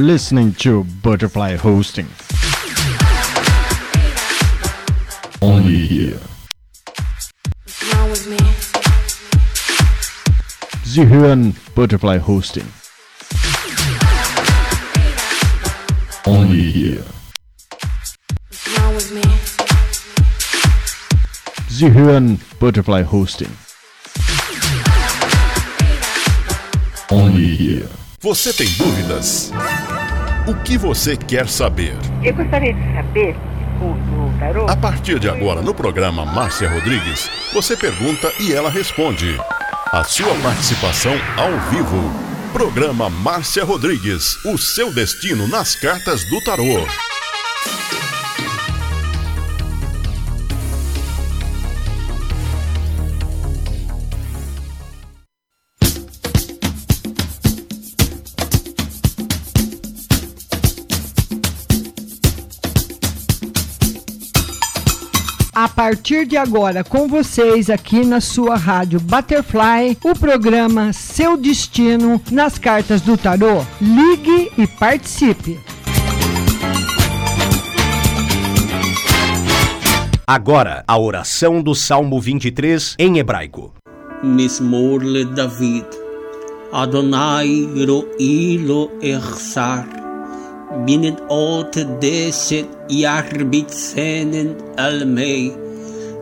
are listening to Butterfly Hosting. Only here. What's with me? Sie hören Butterfly Hosting. Only here. What's wrong with? Sie hören Butterfly Hosting. Only here. Você tem dúvidas? O que você quer saber? Eu gostaria de saber, o, o tarô, A partir de agora, no programa Márcia Rodrigues, você pergunta e ela responde. A sua participação ao vivo. Programa Márcia Rodrigues, o seu destino nas cartas do tarô. partir de agora com vocês aqui na sua rádio Butterfly, o programa Seu Destino nas Cartas do Tarô. Ligue e participe. Agora, a oração do Salmo 23 em hebraico. Mismor le David. Adonai ro'i lo echsar. Binet ot deset iarbit senen almei.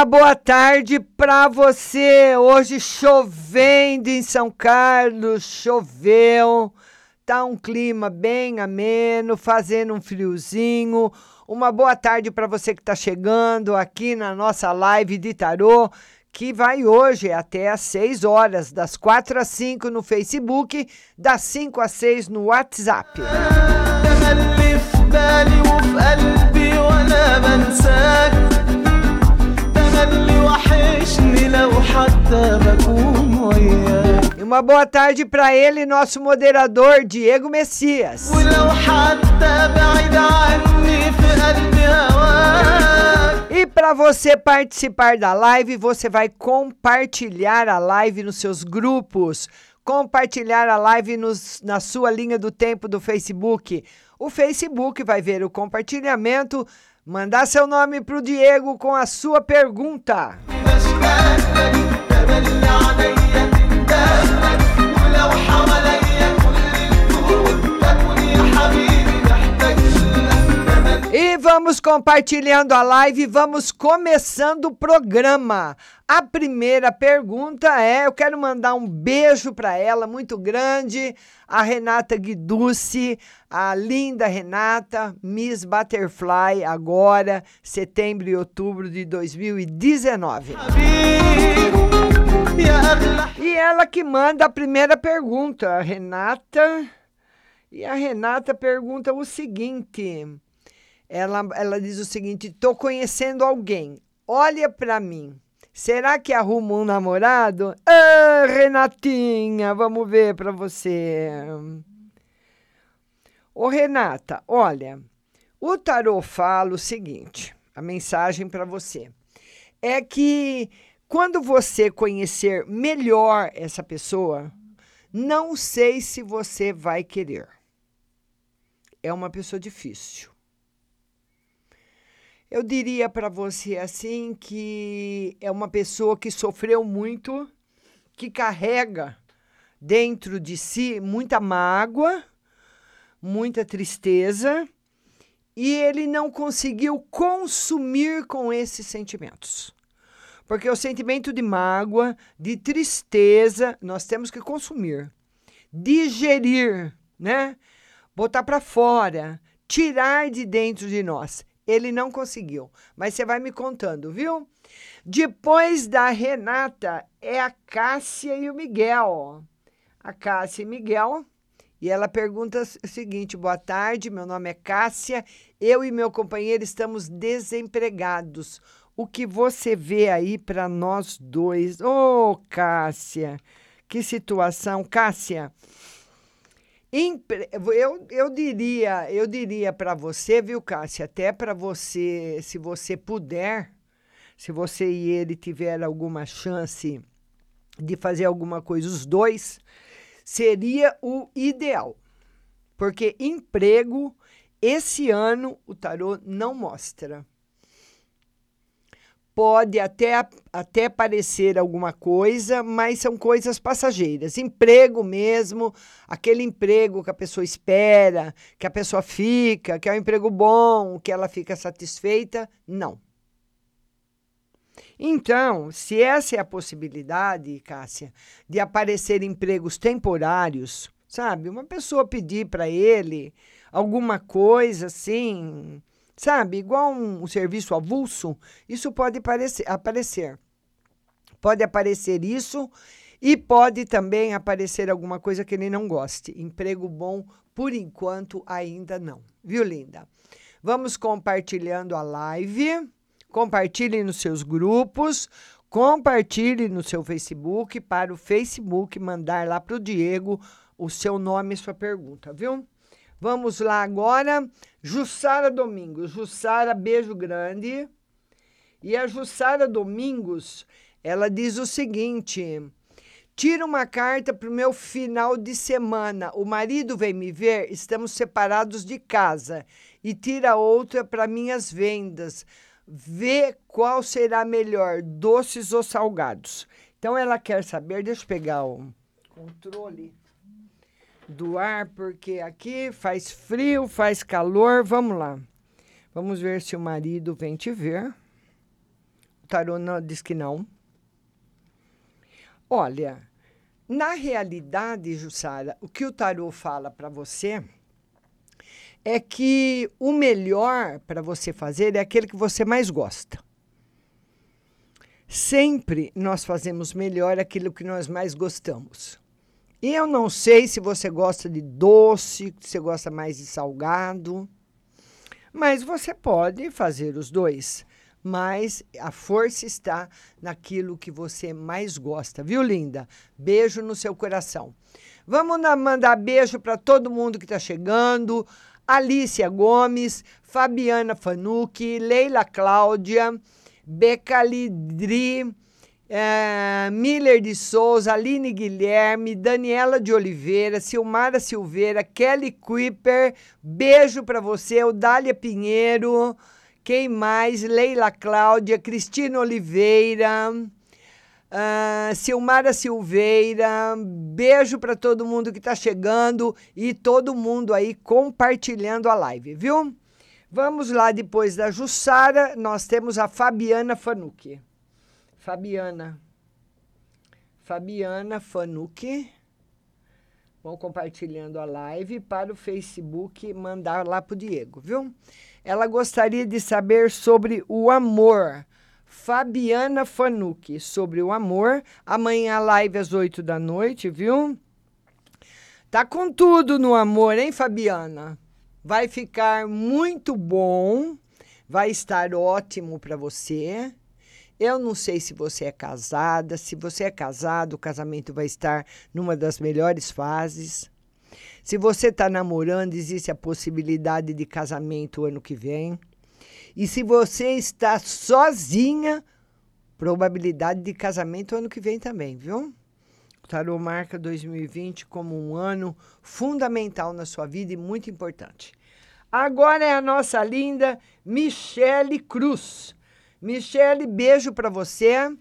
Uma boa tarde para você. Hoje chovendo em São Carlos, choveu. Tá um clima bem ameno, fazendo um friozinho. Uma boa tarde para você que está chegando aqui na nossa live de tarô, que vai hoje até às 6 horas, das 4 às 5 no Facebook, das 5 às 6 no WhatsApp. E uma boa tarde para ele, nosso moderador Diego Messias. E para você participar da live, você vai compartilhar a live nos seus grupos, compartilhar a live nos, na sua linha do tempo do Facebook. O Facebook vai ver o compartilhamento mandar seu nome para o Diego com a sua pergunta. vamos compartilhando a live, vamos começando o programa. A primeira pergunta é: eu quero mandar um beijo para ela, muito grande, a Renata Guiducci, a linda Renata, Miss Butterfly, agora, setembro e outubro de 2019. E ela que manda a primeira pergunta, a Renata. E a Renata pergunta o seguinte ela, ela diz o seguinte: tô conhecendo alguém, olha para mim. Será que arruma um namorado? Ah, Renatinha, vamos ver para você. Ô, Renata, olha, o tarô fala o seguinte: a mensagem para você é que quando você conhecer melhor essa pessoa, não sei se você vai querer. É uma pessoa difícil. Eu diria para você assim que é uma pessoa que sofreu muito, que carrega dentro de si muita mágoa, muita tristeza, e ele não conseguiu consumir com esses sentimentos. Porque o sentimento de mágoa, de tristeza, nós temos que consumir, digerir, né? Botar para fora, tirar de dentro de nós. Ele não conseguiu, mas você vai me contando, viu? Depois da Renata é a Cássia e o Miguel. A Cássia e Miguel. E ela pergunta o seguinte: boa tarde, meu nome é Cássia, eu e meu companheiro estamos desempregados. O que você vê aí para nós dois? Ô, Cássia, que situação. Cássia, eu, eu diria, eu diria para você, viu, Cássia, até para você, se você puder, se você e ele tiver alguma chance de fazer alguma coisa, os dois, seria o ideal. Porque emprego, esse ano, o tarô não mostra. Pode até, até parecer alguma coisa, mas são coisas passageiras. Emprego mesmo, aquele emprego que a pessoa espera, que a pessoa fica, que é um emprego bom, que ela fica satisfeita, não. Então, se essa é a possibilidade, Cássia, de aparecer empregos temporários, sabe? Uma pessoa pedir para ele alguma coisa assim, sabe? Igual um, um serviço avulso, isso pode parecer, aparecer. Pode aparecer isso e pode também aparecer alguma coisa que ele não goste. Emprego bom, por enquanto, ainda não. Viu, linda? Vamos compartilhando a live. Compartilhe nos seus grupos, compartilhe no seu Facebook para o Facebook mandar lá para o Diego o seu nome e sua pergunta, viu? Vamos lá agora. Jussara Domingos. Jussara, beijo grande. E a Jussara Domingos, ela diz o seguinte: tira uma carta para o meu final de semana. O marido vem me ver, estamos separados de casa. E tira outra para minhas vendas. Vê qual será melhor, doces ou salgados. Então ela quer saber, deixa eu pegar o controle do ar, porque aqui faz frio, faz calor. Vamos lá. Vamos ver se o marido vem te ver. tarô não, diz que não. Olha, na realidade, Jussara, o que o tarô fala para você é que o melhor para você fazer é aquele que você mais gosta. Sempre nós fazemos melhor aquilo que nós mais gostamos. E eu não sei se você gosta de doce, se você gosta mais de salgado, mas você pode fazer os dois. Mas a força está naquilo que você mais gosta, viu, linda? Beijo no seu coração. Vamos mandar beijo para todo mundo que está chegando. Alicia Gomes, Fabiana Fanucchi, Leila Cláudia, Becalidri, eh, Miller de Souza, Aline Guilherme, Daniela de Oliveira, Silmara Silveira, Kelly Kuiper, beijo para você, Odália Pinheiro, quem mais? Leila Cláudia, Cristina Oliveira, ah, Silmara Silveira, beijo para todo mundo que está chegando e todo mundo aí compartilhando a live, viu? Vamos lá, depois da Jussara, nós temos a Fabiana Fanucchi. Fabiana. Fabiana Fanucchi. Vão compartilhando a live para o Facebook mandar lá para o Diego, viu? Ela gostaria de saber sobre o amor. Fabiana Fanucchi, sobre o amor. Amanhã live às 8 da noite, viu? Tá com tudo no amor, hein, Fabiana? Vai ficar muito bom, vai estar ótimo para você. Eu não sei se você é casada, se você é casado, o casamento vai estar numa das melhores fases. Se você está namorando, existe a possibilidade de casamento ano que vem. E se você está sozinha, probabilidade de casamento ano que vem também, viu? O Tarô marca 2020 como um ano fundamental na sua vida e muito importante. Agora é a nossa linda Michele Cruz. Michele, beijo para você.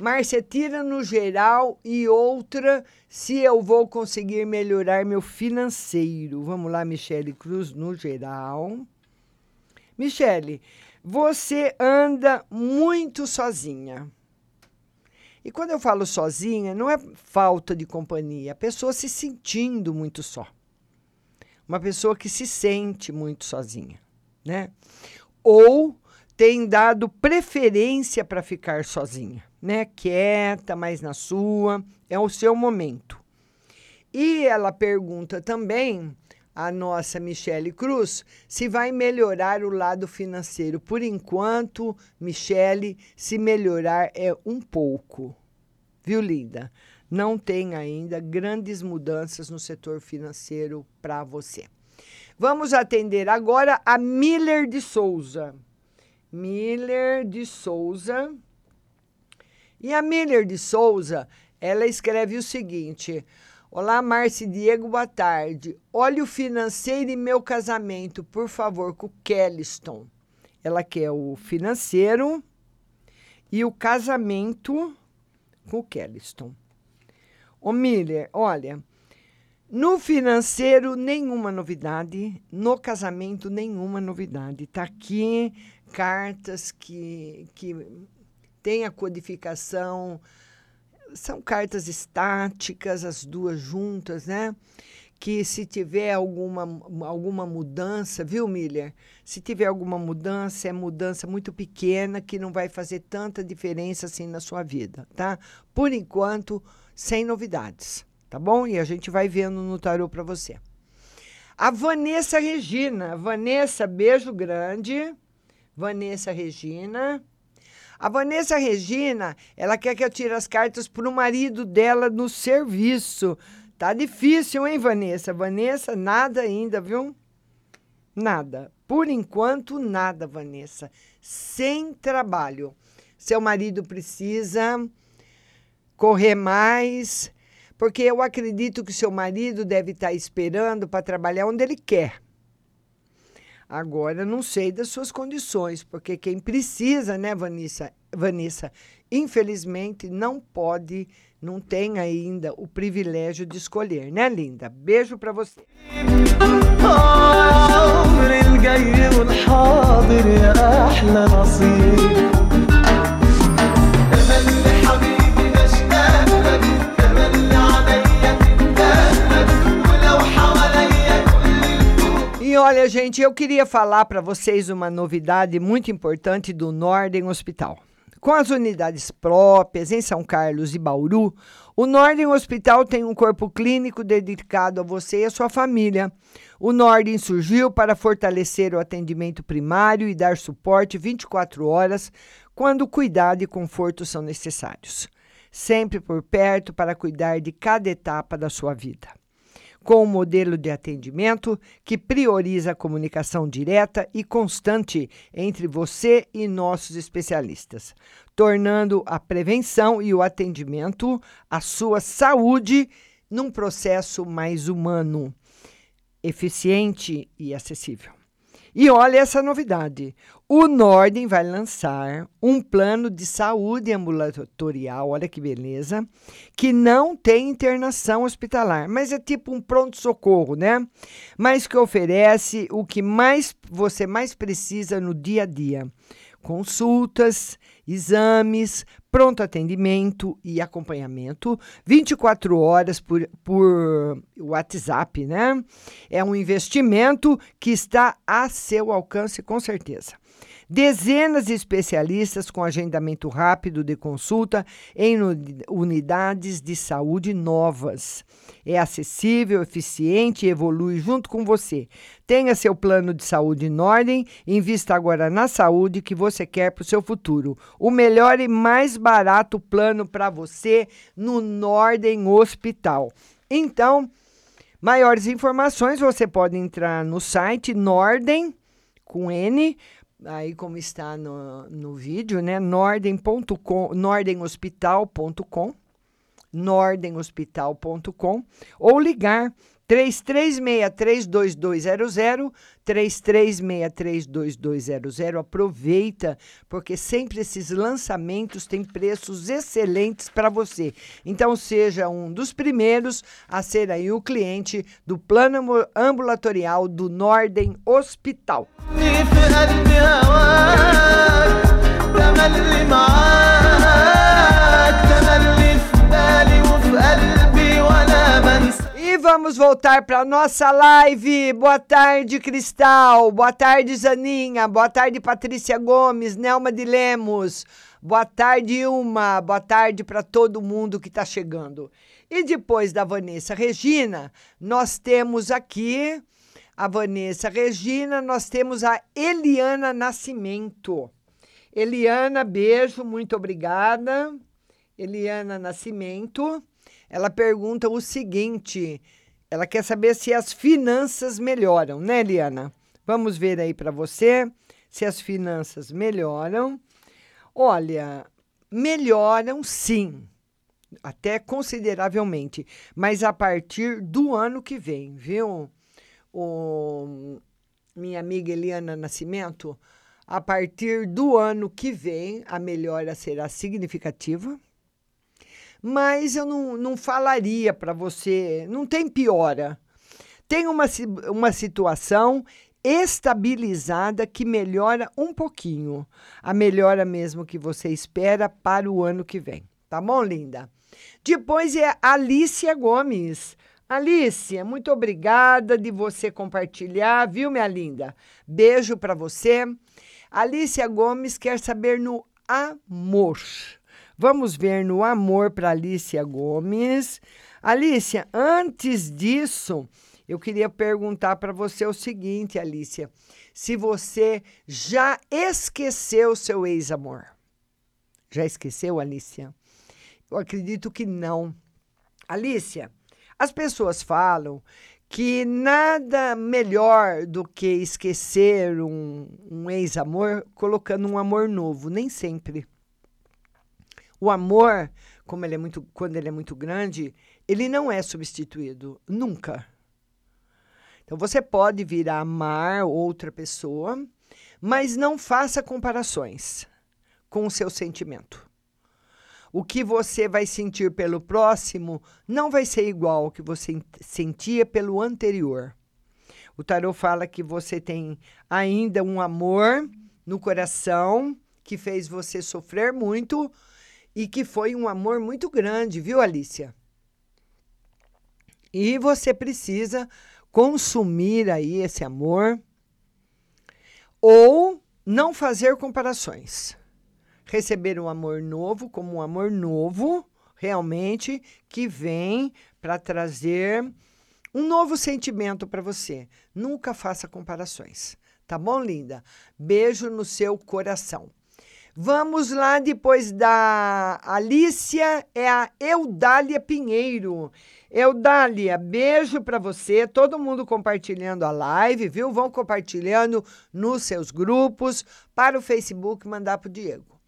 Márcia, tira no geral e outra se eu vou conseguir melhorar meu financeiro. Vamos lá, Michele Cruz, no geral. Michele, você anda muito sozinha. E quando eu falo sozinha, não é falta de companhia, a pessoa se sentindo muito só. Uma pessoa que se sente muito sozinha, né? Ou tem dado preferência para ficar sozinha, né? Quieta, mais na sua, é o seu momento. E ela pergunta também a nossa Michele Cruz se vai melhorar o lado financeiro. Por enquanto, Michele, se melhorar é um pouco. Viu, linda? Não tem ainda grandes mudanças no setor financeiro para você. Vamos atender agora a Miller de Souza. Miller de Souza. E a Miller de Souza, ela escreve o seguinte: Olá, Márcia Diego, boa tarde. Olha o financeiro e meu casamento, por favor, com o Kelliston. Ela quer o financeiro e o casamento com o Kelliston. Ô Miller, olha, no financeiro nenhuma novidade, no casamento nenhuma novidade. Tá aqui cartas que, que tem a codificação são cartas estáticas, as duas juntas, né? Que se tiver alguma, alguma mudança, viu, Miller? Se tiver alguma mudança, é mudança muito pequena que não vai fazer tanta diferença assim na sua vida, tá? Por enquanto, sem novidades, tá bom? E a gente vai vendo no tarô para você. A Vanessa Regina. Vanessa, beijo grande. Vanessa Regina. A Vanessa Regina, ela quer que eu tire as cartas para o marido dela no serviço. Tá difícil, hein, Vanessa? Vanessa, nada ainda, viu? Nada. Por enquanto, nada, Vanessa. Sem trabalho. Seu marido precisa correr mais, porque eu acredito que seu marido deve estar esperando para trabalhar onde ele quer. Agora, não sei das suas condições, porque quem precisa, né, Vanessa, Vanessa, infelizmente não pode, não tem ainda o privilégio de escolher, né, linda? Beijo para você. Olha, gente, eu queria falar para vocês uma novidade muito importante do Norden Hospital. Com as unidades próprias em São Carlos e Bauru, o Norden Hospital tem um corpo clínico dedicado a você e a sua família. O Norden surgiu para fortalecer o atendimento primário e dar suporte 24 horas quando cuidado e conforto são necessários. Sempre por perto para cuidar de cada etapa da sua vida com um modelo de atendimento que prioriza a comunicação direta e constante entre você e nossos especialistas, tornando a prevenção e o atendimento à sua saúde num processo mais humano, eficiente e acessível. E olha essa novidade: o Norden vai lançar um plano de saúde ambulatorial, olha que beleza, que não tem internação hospitalar, mas é tipo um pronto-socorro, né? Mas que oferece o que mais você mais precisa no dia a dia: consultas, exames, pronto atendimento e acompanhamento 24 horas por, por WhatsApp, né? É um investimento que está a seu alcance, com certeza. Dezenas de especialistas com agendamento rápido de consulta em unidades de saúde novas. É acessível, eficiente e evolui junto com você. Tenha seu plano de saúde em ordem, invista agora na saúde que você quer para o seu futuro. O melhor e mais barato plano para você no Norden Hospital. Então, maiores informações você pode entrar no site Norden com N aí como está no, no vídeo, né? Norden.com, nordenhospital.com, nordenhospital.com, ou ligar 33632200, 33632200. Aproveita, porque sempre esses lançamentos têm preços excelentes para você. Então seja um dos primeiros a ser aí o cliente do plano ambulatorial do Norden Hospital. Vamos voltar para nossa live. Boa tarde, Cristal. Boa tarde, Zaninha. Boa tarde, Patrícia Gomes, Nelma de Lemos. Boa tarde, Ilma. Boa tarde para todo mundo que está chegando. E depois da Vanessa Regina, nós temos aqui a Vanessa Regina, nós temos a Eliana Nascimento. Eliana, beijo, muito obrigada. Eliana Nascimento. Ela pergunta o seguinte: ela quer saber se as finanças melhoram, né, Eliana? Vamos ver aí para você se as finanças melhoram. Olha, melhoram sim, até consideravelmente, mas a partir do ano que vem, viu? o, minha amiga Eliana Nascimento, a partir do ano que vem, a melhora será significativa. Mas eu não, não falaria para você, não tem piora. Tem uma, uma situação estabilizada que melhora um pouquinho. A melhora mesmo que você espera para o ano que vem. Tá bom, linda? Depois é Alicia Gomes. Alicia, muito obrigada de você compartilhar, viu, minha linda? Beijo para você. Alicia Gomes quer saber no amor. Vamos ver no amor para Alicia Gomes. Alicia, antes disso, eu queria perguntar para você o seguinte, Alicia: se você já esqueceu seu ex-amor. Já esqueceu, Alicia? Eu acredito que não. Alicia, as pessoas falam que nada melhor do que esquecer um, um ex-amor colocando um amor novo, nem sempre. O amor, como ele é muito, quando ele é muito grande, ele não é substituído, nunca. Então você pode vir a amar outra pessoa, mas não faça comparações com o seu sentimento o que você vai sentir pelo próximo não vai ser igual ao que você sentia pelo anterior. O tarot fala que você tem ainda um amor no coração que fez você sofrer muito e que foi um amor muito grande, viu, Alicia? E você precisa consumir aí esse amor ou não fazer comparações. Receber um amor novo como um amor novo, realmente, que vem para trazer um novo sentimento para você. Nunca faça comparações. Tá bom, linda? Beijo no seu coração. Vamos lá, depois da Alícia, é a Eudália Pinheiro. Eudália, beijo para você. Todo mundo compartilhando a live, viu? Vão compartilhando nos seus grupos, para o Facebook, mandar para o Diego.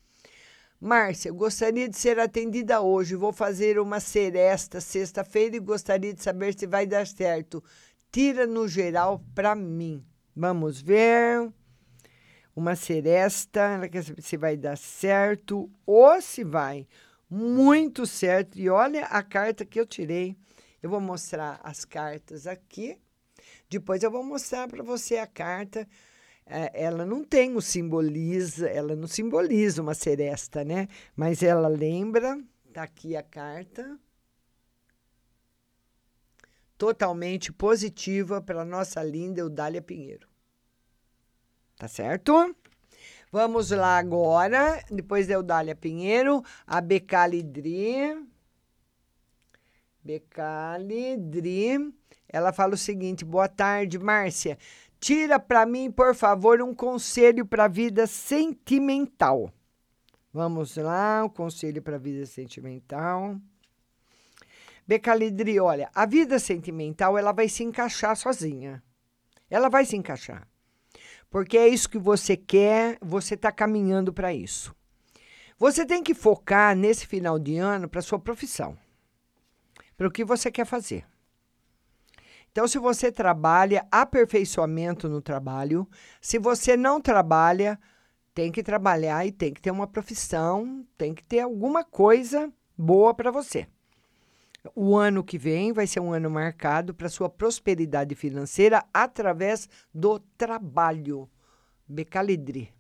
Márcia, gostaria de ser atendida hoje. Vou fazer uma seresta sexta-feira e gostaria de saber se vai dar certo. Tira no geral para mim. Vamos ver. Uma seresta, ela quer saber se vai dar certo ou se vai. Muito certo. E olha a carta que eu tirei. Eu vou mostrar as cartas aqui. Depois eu vou mostrar para você a carta. É, ela não tem o simboliza, ela não simboliza uma seresta, né? Mas ela lembra, tá aqui a carta. Totalmente positiva para nossa linda Eudália Pinheiro. Tá certo? Vamos lá agora, depois da Eudália Pinheiro, a Becalidri. Becalidri. Ela fala o seguinte: boa tarde, Márcia. Tira para mim, por favor, um conselho para a vida sentimental. Vamos lá, o um conselho para a vida sentimental. Becalidri, olha, a vida sentimental ela vai se encaixar sozinha. Ela vai se encaixar. Porque é isso que você quer, você está caminhando para isso. Você tem que focar nesse final de ano para sua profissão, para o que você quer fazer. Então, se você trabalha, aperfeiçoamento no trabalho. Se você não trabalha, tem que trabalhar e tem que ter uma profissão, tem que ter alguma coisa boa para você. O ano que vem vai ser um ano marcado para sua prosperidade financeira através do trabalho. Becalidri.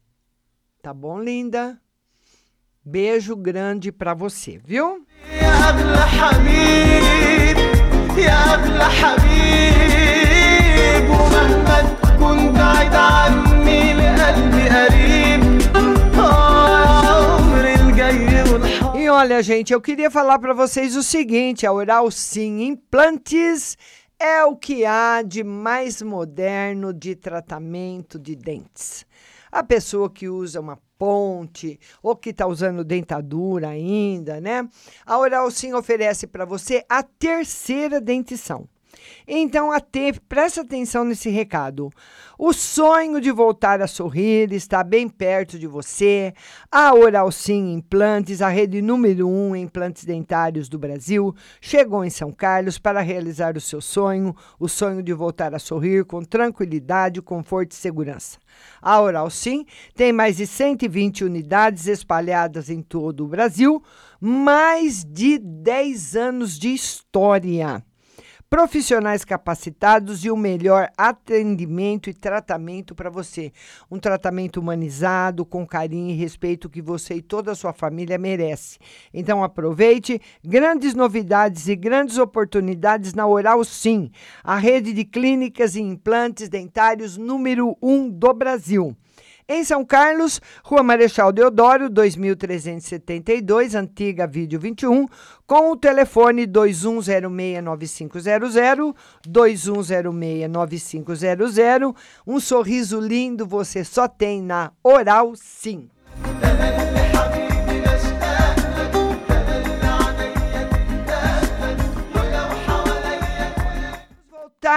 Tá bom, linda? Beijo grande para você, viu? يا أغلى حبيب ومهما تكون بعيد عني Olha, gente, eu queria falar para vocês o seguinte: a Oral Sim Implantes é o que há de mais moderno de tratamento de dentes. A pessoa que usa uma ponte ou que está usando dentadura ainda, né? A Oral Sim oferece para você a terceira dentição. Então, até, presta atenção nesse recado. O sonho de voltar a sorrir está bem perto de você. A Oral Sim Implantes, a rede número um em implantes dentários do Brasil, chegou em São Carlos para realizar o seu sonho, o sonho de voltar a sorrir com tranquilidade, conforto e segurança. A Oral Sim tem mais de 120 unidades espalhadas em todo o Brasil, mais de 10 anos de história profissionais capacitados e o melhor atendimento e tratamento para você. Um tratamento humanizado, com carinho e respeito que você e toda a sua família merece. Então aproveite grandes novidades e grandes oportunidades na Oral Sim, a rede de clínicas e implantes dentários número um do Brasil. Em São Carlos, Rua Marechal Deodoro, 2372, antiga Vídeo 21, com o telefone 21069500, 21069500. Um sorriso lindo você só tem na Oral Sim.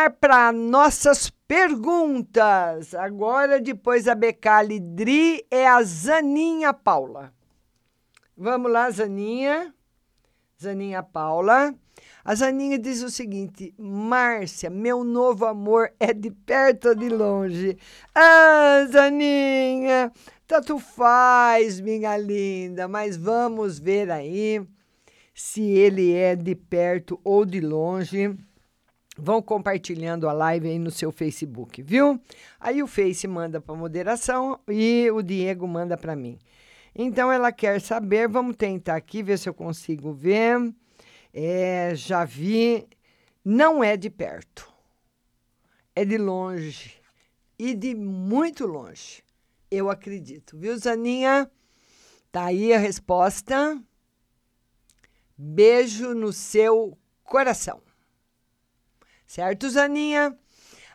Para nossas perguntas. Agora, depois da Becali Dri, é a Zaninha Paula. Vamos lá, Zaninha. Zaninha Paula. A Zaninha diz o seguinte: Márcia, meu novo amor é de perto ou de longe? Ah, Zaninha, tanto faz, minha linda, mas vamos ver aí se ele é de perto ou de longe. Vão compartilhando a live aí no seu Facebook, viu? Aí o Face manda para moderação e o Diego manda para mim. Então ela quer saber, vamos tentar aqui ver se eu consigo ver. É, já vi, não é de perto, é de longe e de muito longe. Eu acredito, viu, Zaninha? Tá aí a resposta. Beijo no seu coração. Certo, Zaninha?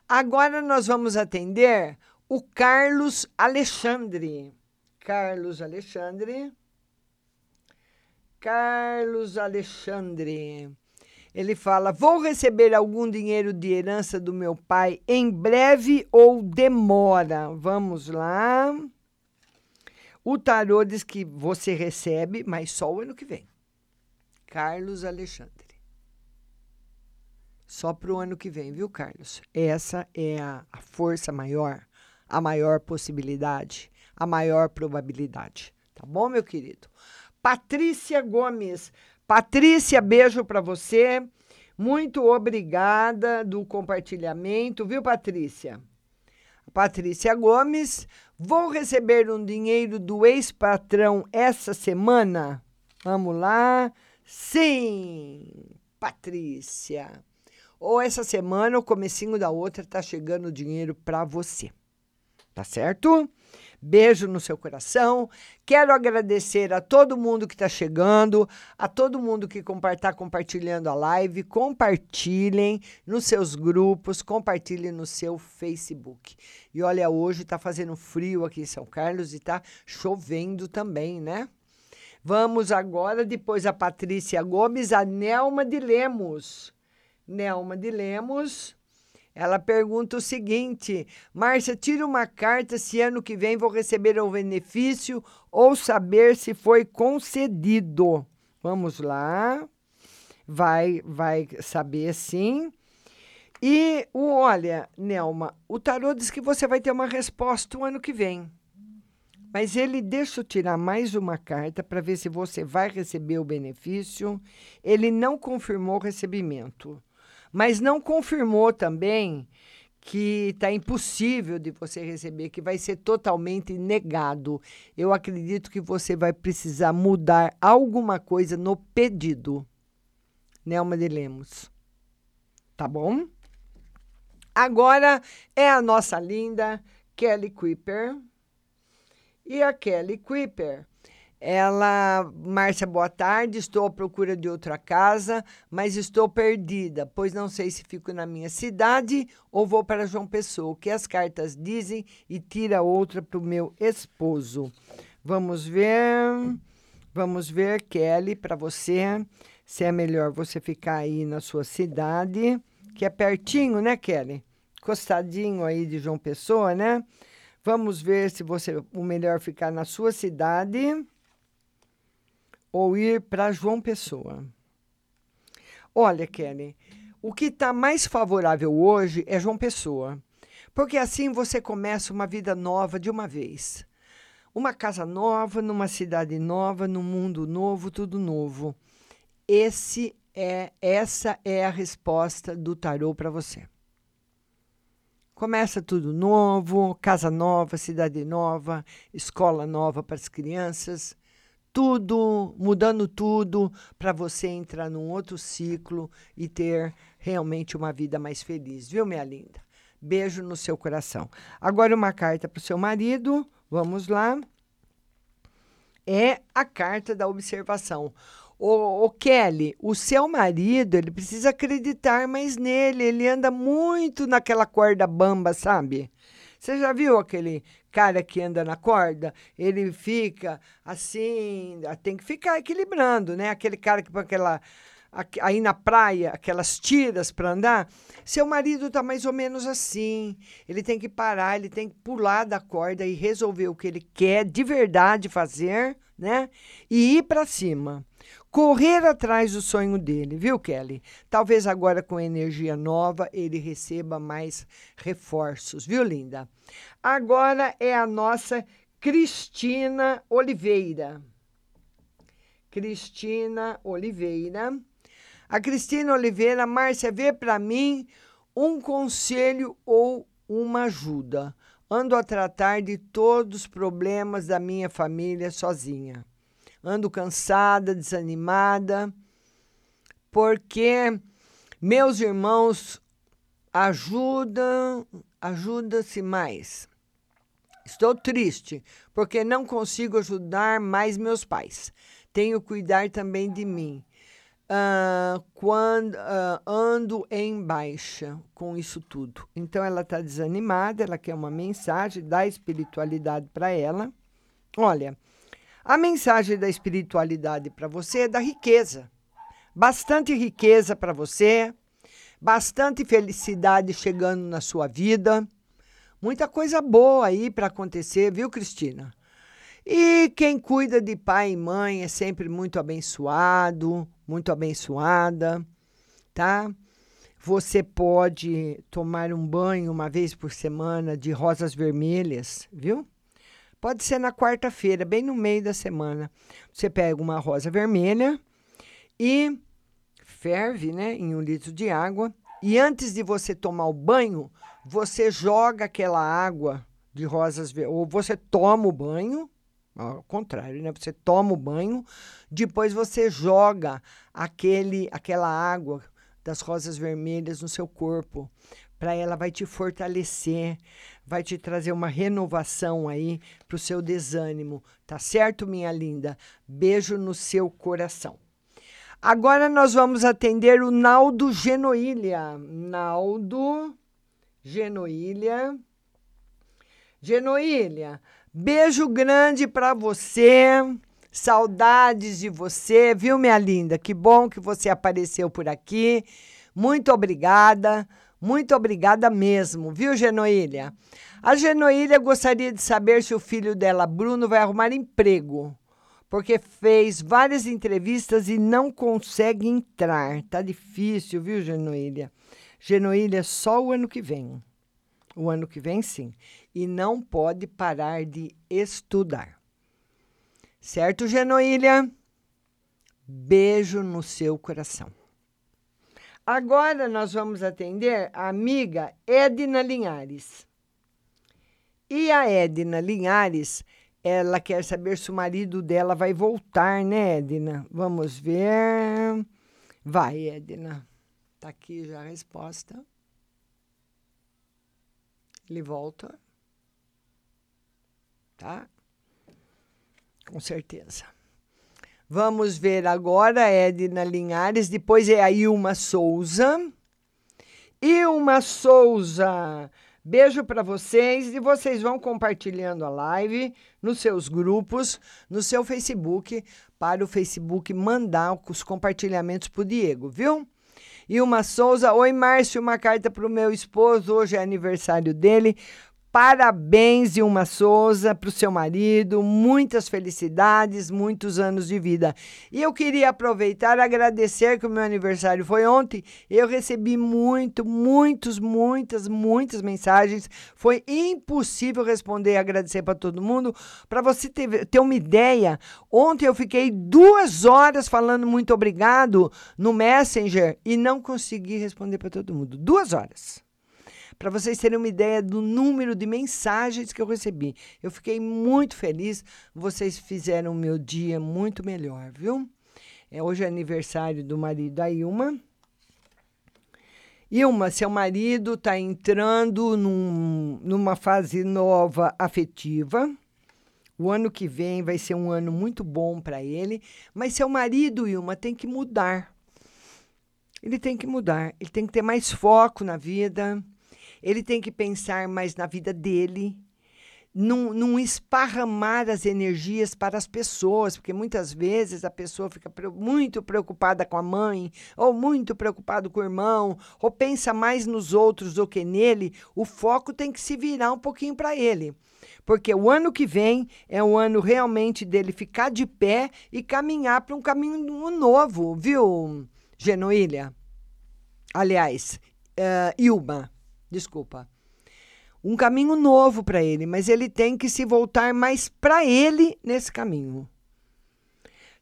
Agora nós vamos atender o Carlos Alexandre. Carlos Alexandre. Carlos Alexandre. Ele fala: Vou receber algum dinheiro de herança do meu pai em breve ou demora? Vamos lá. O tarô diz que você recebe, mas só o ano que vem. Carlos Alexandre. Só para o ano que vem, viu, Carlos? Essa é a, a força maior, a maior possibilidade, a maior probabilidade. Tá bom, meu querido? Patrícia Gomes. Patrícia, beijo para você. Muito obrigada do compartilhamento, viu, Patrícia? Patrícia Gomes. Vou receber um dinheiro do ex-patrão essa semana? Vamos lá. Sim, Patrícia. Ou essa semana, ou comecinho da outra, tá chegando o dinheiro para você. Tá certo? Beijo no seu coração. Quero agradecer a todo mundo que está chegando, a todo mundo que está compartilhando a live. Compartilhem nos seus grupos, compartilhem no seu Facebook. E olha, hoje está fazendo frio aqui em São Carlos e está chovendo também, né? Vamos agora, depois a Patrícia Gomes, a Nelma de Lemos. Nelma de Lemos. Ela pergunta o seguinte: Márcia, tira uma carta se ano que vem vou receber o benefício ou saber se foi concedido. Vamos lá. Vai, vai saber sim. E o, olha, Nelma, o tarô diz que você vai ter uma resposta o ano que vem. Mas ele deixa eu tirar mais uma carta para ver se você vai receber o benefício. Ele não confirmou o recebimento mas não confirmou também que está impossível de você receber, que vai ser totalmente negado. Eu acredito que você vai precisar mudar alguma coisa no pedido. Nelma de Lemos. Tá bom? Agora é a nossa linda Kelly Kuiper. E a Kelly Kuiper ela, Márcia, boa tarde. Estou à procura de outra casa, mas estou perdida, pois não sei se fico na minha cidade ou vou para João Pessoa. O que as cartas dizem e tira outra para o meu esposo. Vamos ver. Vamos ver, Kelly, para você, se é melhor você ficar aí na sua cidade, que é pertinho, né, Kelly? Costadinho aí de João Pessoa, né? Vamos ver se você o melhor ficar na sua cidade ou ir para João Pessoa? Olha, Kelly, o que está mais favorável hoje é João Pessoa, porque assim você começa uma vida nova de uma vez. Uma casa nova, numa cidade nova, num mundo novo, tudo novo. Esse é essa é a resposta do tarô para você. Começa tudo novo, casa nova, cidade nova, escola nova para as crianças tudo, mudando tudo para você entrar num outro ciclo e ter realmente uma vida mais feliz, viu, minha linda? Beijo no seu coração. Agora uma carta para o seu marido. Vamos lá. É a carta da observação. O, o, Kelly, o seu marido, ele precisa acreditar mais nele. Ele anda muito naquela corda bamba, sabe? Você já viu aquele cara que anda na corda? Ele fica assim, tem que ficar equilibrando, né? Aquele cara que põe aquela aí na praia, aquelas tiras para andar, seu marido está mais ou menos assim. Ele tem que parar, ele tem que pular da corda e resolver o que ele quer de verdade fazer, né? E ir para cima correr atrás do sonho dele, viu, Kelly? Talvez agora com energia nova ele receba mais reforços, viu, linda? Agora é a nossa Cristina Oliveira. Cristina Oliveira. A Cristina Oliveira, Márcia, vê para mim um conselho ou uma ajuda. Ando a tratar de todos os problemas da minha família sozinha ando cansada, desanimada, porque meus irmãos ajudam, ajuda-se mais. Estou triste porque não consigo ajudar mais meus pais. Tenho que cuidar também de mim. Ah, quando ah, ando em baixa com isso tudo. Então ela está desanimada, ela quer uma mensagem da espiritualidade para ela. Olha, a mensagem da espiritualidade para você é da riqueza. Bastante riqueza para você, bastante felicidade chegando na sua vida. Muita coisa boa aí para acontecer, viu, Cristina? E quem cuida de pai e mãe é sempre muito abençoado, muito abençoada, tá? Você pode tomar um banho uma vez por semana de rosas vermelhas, viu? Pode ser na quarta-feira, bem no meio da semana. Você pega uma rosa vermelha e ferve, né, em um litro de água. E antes de você tomar o banho, você joga aquela água de rosas ou você toma o banho, ao contrário, né? Você toma o banho, depois você joga aquele, aquela água das rosas vermelhas no seu corpo. Para ela vai te fortalecer, vai te trazer uma renovação aí para o seu desânimo. Tá certo, minha linda? Beijo no seu coração. Agora nós vamos atender o Naldo Genoília. Naldo Genoília. Genoília, beijo grande para você. Saudades de você, viu, minha linda? Que bom que você apareceu por aqui. Muito obrigada. Muito obrigada mesmo, viu, Genoília? A Genoília gostaria de saber se o filho dela, Bruno, vai arrumar emprego, porque fez várias entrevistas e não consegue entrar. Tá difícil, viu, Genoília? Genoília, só o ano que vem. O ano que vem, sim. E não pode parar de estudar. Certo, Genoília? Beijo no seu coração. Agora nós vamos atender a amiga Edna Linhares. E a Edna Linhares, ela quer saber se o marido dela vai voltar, né, Edna? Vamos ver. Vai, Edna. Tá aqui já a resposta. Ele volta. Tá? Com certeza. Vamos ver agora Edna Linhares, depois é a Ilma Souza. Ilma Souza, beijo para vocês e vocês vão compartilhando a live nos seus grupos, no seu Facebook, para o Facebook mandar os compartilhamentos para o Diego, viu? Ilma Souza, oi Márcio, uma carta para o meu esposo, hoje é aniversário dele. Parabéns, Ilma Souza, para o seu marido, muitas felicidades, muitos anos de vida. E eu queria aproveitar e agradecer que o meu aniversário foi ontem. Eu recebi muito, muitos, muitas, muitas mensagens. Foi impossível responder e agradecer para todo mundo. Para você ter, ter uma ideia, ontem eu fiquei duas horas falando muito obrigado no Messenger e não consegui responder para todo mundo. Duas horas para vocês terem uma ideia do número de mensagens que eu recebi. Eu fiquei muito feliz, vocês fizeram o meu dia muito melhor, viu? É, hoje é aniversário do marido da Ilma. Ilma, seu marido está entrando num, numa fase nova afetiva. O ano que vem vai ser um ano muito bom para ele, mas seu marido, Ilma, tem que mudar. Ele tem que mudar, ele tem que ter mais foco na vida, ele tem que pensar mais na vida dele, não, esparramar as energias para as pessoas, porque muitas vezes a pessoa fica muito preocupada com a mãe, ou muito preocupado com o irmão, ou pensa mais nos outros do que nele. O foco tem que se virar um pouquinho para ele. Porque o ano que vem é o ano realmente dele ficar de pé e caminhar para um caminho novo, viu, Genoília? Aliás, uh, Ilma desculpa. Um caminho novo para ele, mas ele tem que se voltar mais para ele nesse caminho.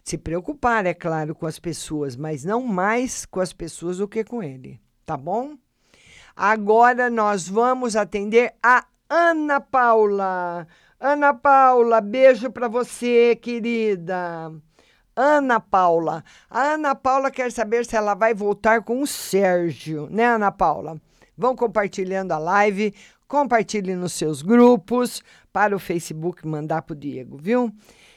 Se preocupar, é claro, com as pessoas, mas não mais com as pessoas do que com ele, tá bom? Agora nós vamos atender a Ana Paula. Ana Paula, beijo para você, querida. Ana Paula. A Ana Paula quer saber se ela vai voltar com o Sérgio, né, Ana Paula? Vão compartilhando a live, compartilhe nos seus grupos, para o Facebook mandar para o Diego, viu?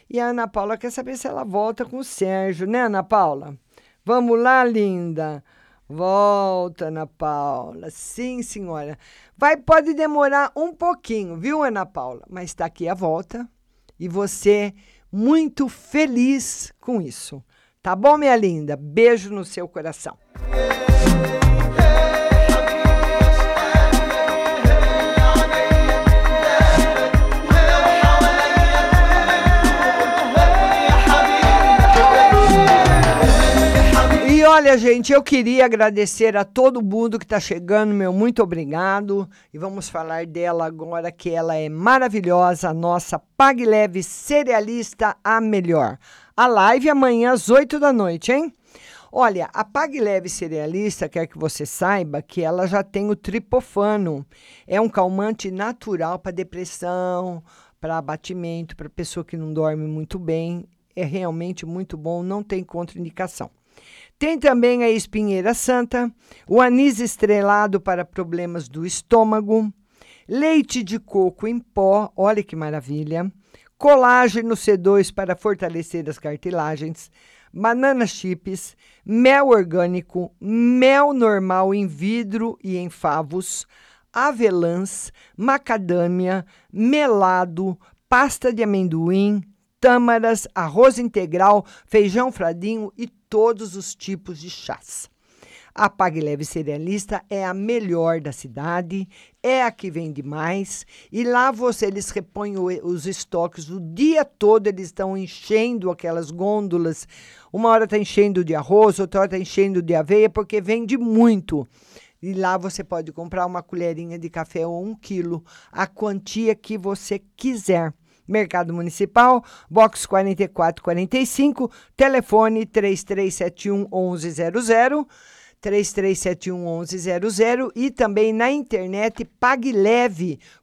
E a Ana Paula quer saber se ela volta com o Sérgio, né, Ana Paula? Vamos lá, linda. Volta, Ana Paula. Sim, senhora. Vai, pode demorar um pouquinho, viu, Ana Paula? Mas está aqui a volta. E você muito feliz com isso. Tá bom, minha linda? Beijo no seu coração. Olha, gente, eu queria agradecer a todo mundo que está chegando, meu muito obrigado. E vamos falar dela agora, que ela é maravilhosa, a nossa Pague Leve Cerealista, a melhor. A live amanhã às 8 da noite, hein? Olha, a Pague Leve Cerealista quer que você saiba que ela já tem o tripofano. É um calmante natural para depressão, para abatimento, para pessoa que não dorme muito bem. É realmente muito bom, não tem contraindicação. Tem também a espinheira santa, o anis estrelado para problemas do estômago, leite de coco em pó, olha que maravilha, colágeno C2 para fortalecer as cartilagens, banana chips, mel orgânico, mel normal em vidro e em favos, avelãs, macadâmia, melado, pasta de amendoim, tâmaras, arroz integral, feijão fradinho e todos os tipos de chás. A Pague Leve Cerealista é a melhor da cidade, é a que vende mais e lá você eles repõem os estoques o dia todo, eles estão enchendo aquelas gôndolas. Uma hora está enchendo de arroz, outra hora está enchendo de aveia, porque vende muito. E lá você pode comprar uma colherinha de café ou um quilo, a quantia que você quiser. Mercado Municipal, box 4445, telefone 3371 1100, 3371 1100 e também na internet pagleve.com.br.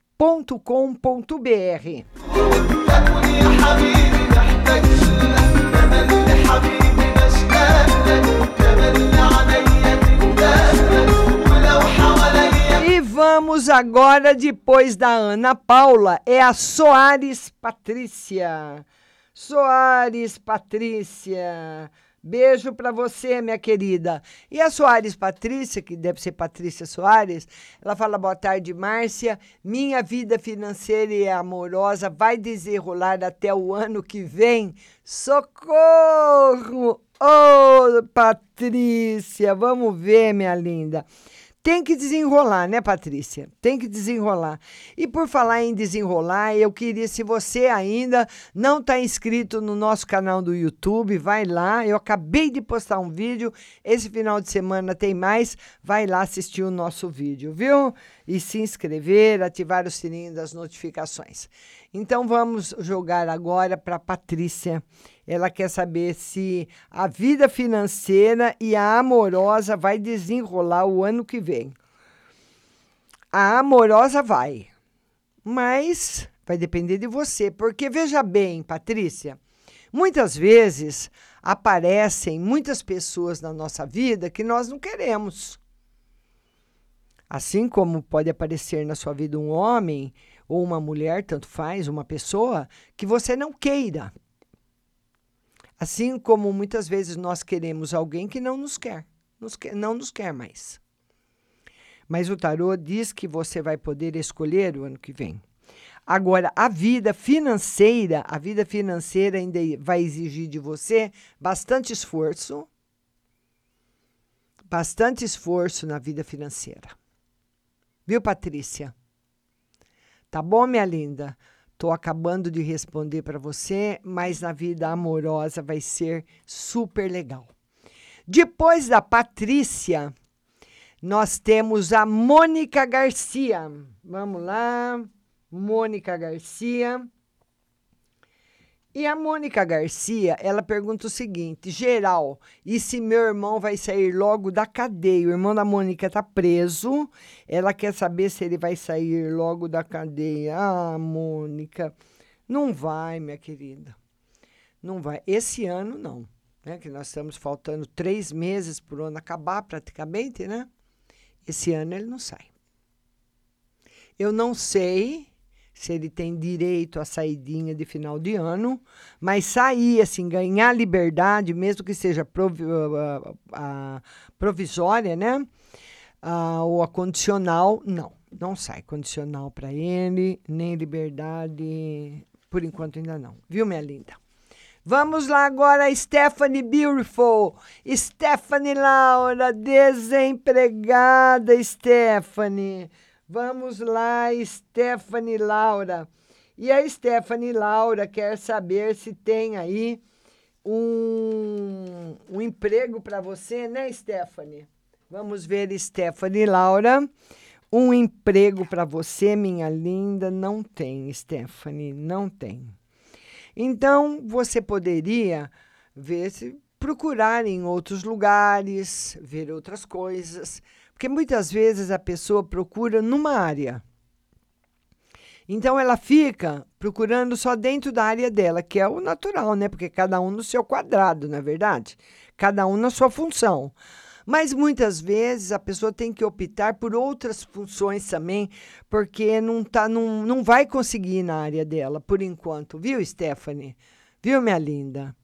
vamos agora, depois da Ana Paula, é a Soares Patrícia. Soares Patrícia. Beijo para você, minha querida. E a Soares Patrícia, que deve ser Patrícia Soares, ela fala: boa tarde, Márcia. Minha vida financeira e amorosa vai desenrolar até o ano que vem. Socorro! Ô, Patrícia, vamos ver, minha linda. Tem que desenrolar, né, Patrícia? Tem que desenrolar. E por falar em desenrolar, eu queria, se você ainda não está inscrito no nosso canal do YouTube, vai lá. Eu acabei de postar um vídeo. Esse final de semana tem mais. Vai lá assistir o nosso vídeo, viu? E se inscrever, ativar o sininho das notificações. Então vamos jogar agora para Patrícia. Ela quer saber se a vida financeira e a amorosa vai desenrolar o ano que vem. A amorosa vai, mas vai depender de você, porque veja bem, Patrícia, muitas vezes aparecem muitas pessoas na nossa vida que nós não queremos. Assim como pode aparecer na sua vida um homem ou uma mulher, tanto faz, uma pessoa que você não queira. Assim como muitas vezes nós queremos alguém que não nos quer, nos quer não nos quer mais. Mas o tarô diz que você vai poder escolher o ano que vem. Agora, a vida financeira, a vida financeira ainda vai exigir de você bastante esforço, bastante esforço na vida financeira. Viu, Patrícia? Tá bom, minha linda? Tô acabando de responder para você, mas na vida amorosa vai ser super legal. Depois da Patrícia, nós temos a Mônica Garcia. Vamos lá, Mônica Garcia. E a Mônica Garcia, ela pergunta o seguinte: geral, e se meu irmão vai sair logo da cadeia? O irmão da Mônica está preso. Ela quer saber se ele vai sair logo da cadeia. Ah, Mônica, não vai, minha querida. Não vai. Esse ano, não. Né? Que nós estamos faltando três meses para o ano acabar, praticamente, né? Esse ano ele não sai. Eu não sei se ele tem direito à saidinha de final de ano, mas sair, assim, ganhar liberdade, mesmo que seja provi ah, ah, provisória, né? Ah, ou a condicional, não. Não sai condicional para ele, nem liberdade, por enquanto ainda não. Viu, minha linda? Vamos lá agora, Stephanie Beautiful. Stephanie Laura, desempregada, Stephanie. Vamos lá, Stephanie Laura. E a Stephanie Laura quer saber se tem aí um, um emprego para você, né, Stephanie? Vamos ver, Stephanie Laura. Um emprego para você, minha linda, não tem, Stephanie, não tem. Então, você poderia ver se procurar em outros lugares, ver outras coisas, porque muitas vezes a pessoa procura numa área. Então ela fica procurando só dentro da área dela, que é o natural, né? Porque cada um no seu quadrado, não é verdade? Cada um na sua função. Mas muitas vezes a pessoa tem que optar por outras funções também, porque não, tá, não, não vai conseguir na área dela, por enquanto, viu, Stephanie? Viu, minha linda?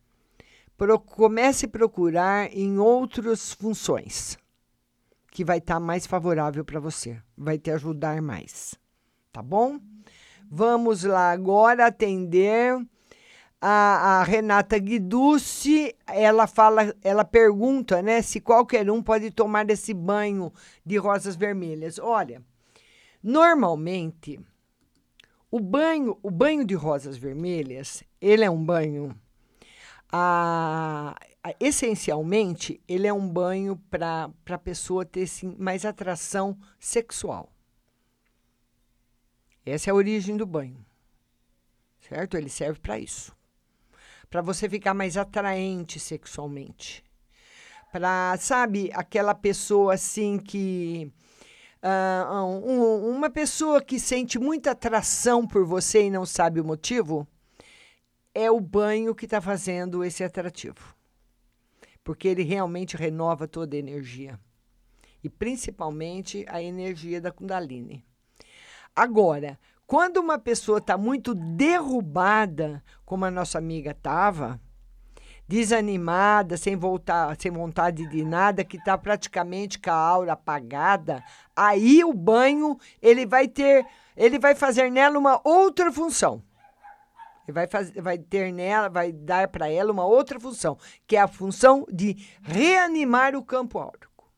Pro, comece a procurar em outras funções, que vai estar tá mais favorável para você, vai te ajudar mais, tá bom? Vamos lá agora atender a, a, Renata Guiducci, ela fala, ela pergunta, né, se qualquer um pode tomar esse banho de rosas vermelhas. Olha, normalmente o banho, o banho de rosas vermelhas, ele é um banho a, a, essencialmente, ele é um banho para a pessoa ter sim, mais atração sexual. Essa é a origem do banho. Certo? Ele serve para isso para você ficar mais atraente sexualmente. Para, sabe, aquela pessoa assim que. Uh, um, uma pessoa que sente muita atração por você e não sabe o motivo, é o banho que está fazendo esse atrativo. Porque ele realmente renova toda a energia. E principalmente a energia da Kundalini. Agora, quando uma pessoa está muito derrubada, como a nossa amiga estava, desanimada, sem voltar, sem vontade de nada, que está praticamente com a aura apagada, aí o banho ele vai ter, ele vai fazer nela uma outra função. Ele vai, fazer, vai ter nela, vai dar para ela uma outra função, que é a função de reanimar o campo áurico.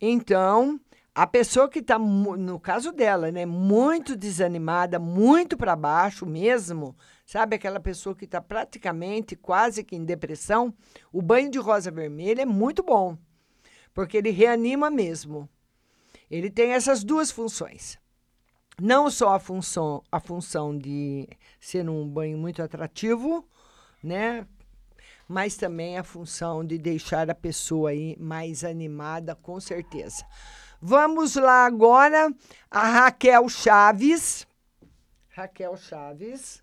Então, a pessoa que está, no caso dela, né, muito desanimada, muito para baixo mesmo, sabe aquela pessoa que está praticamente quase que em depressão, o banho de rosa vermelha é muito bom, porque ele reanima mesmo. Ele tem essas duas funções. Não só a função, a função de ser um banho muito atrativo, né? Mas também a função de deixar a pessoa aí mais animada, com certeza. Vamos lá agora, a Raquel Chaves. Raquel Chaves.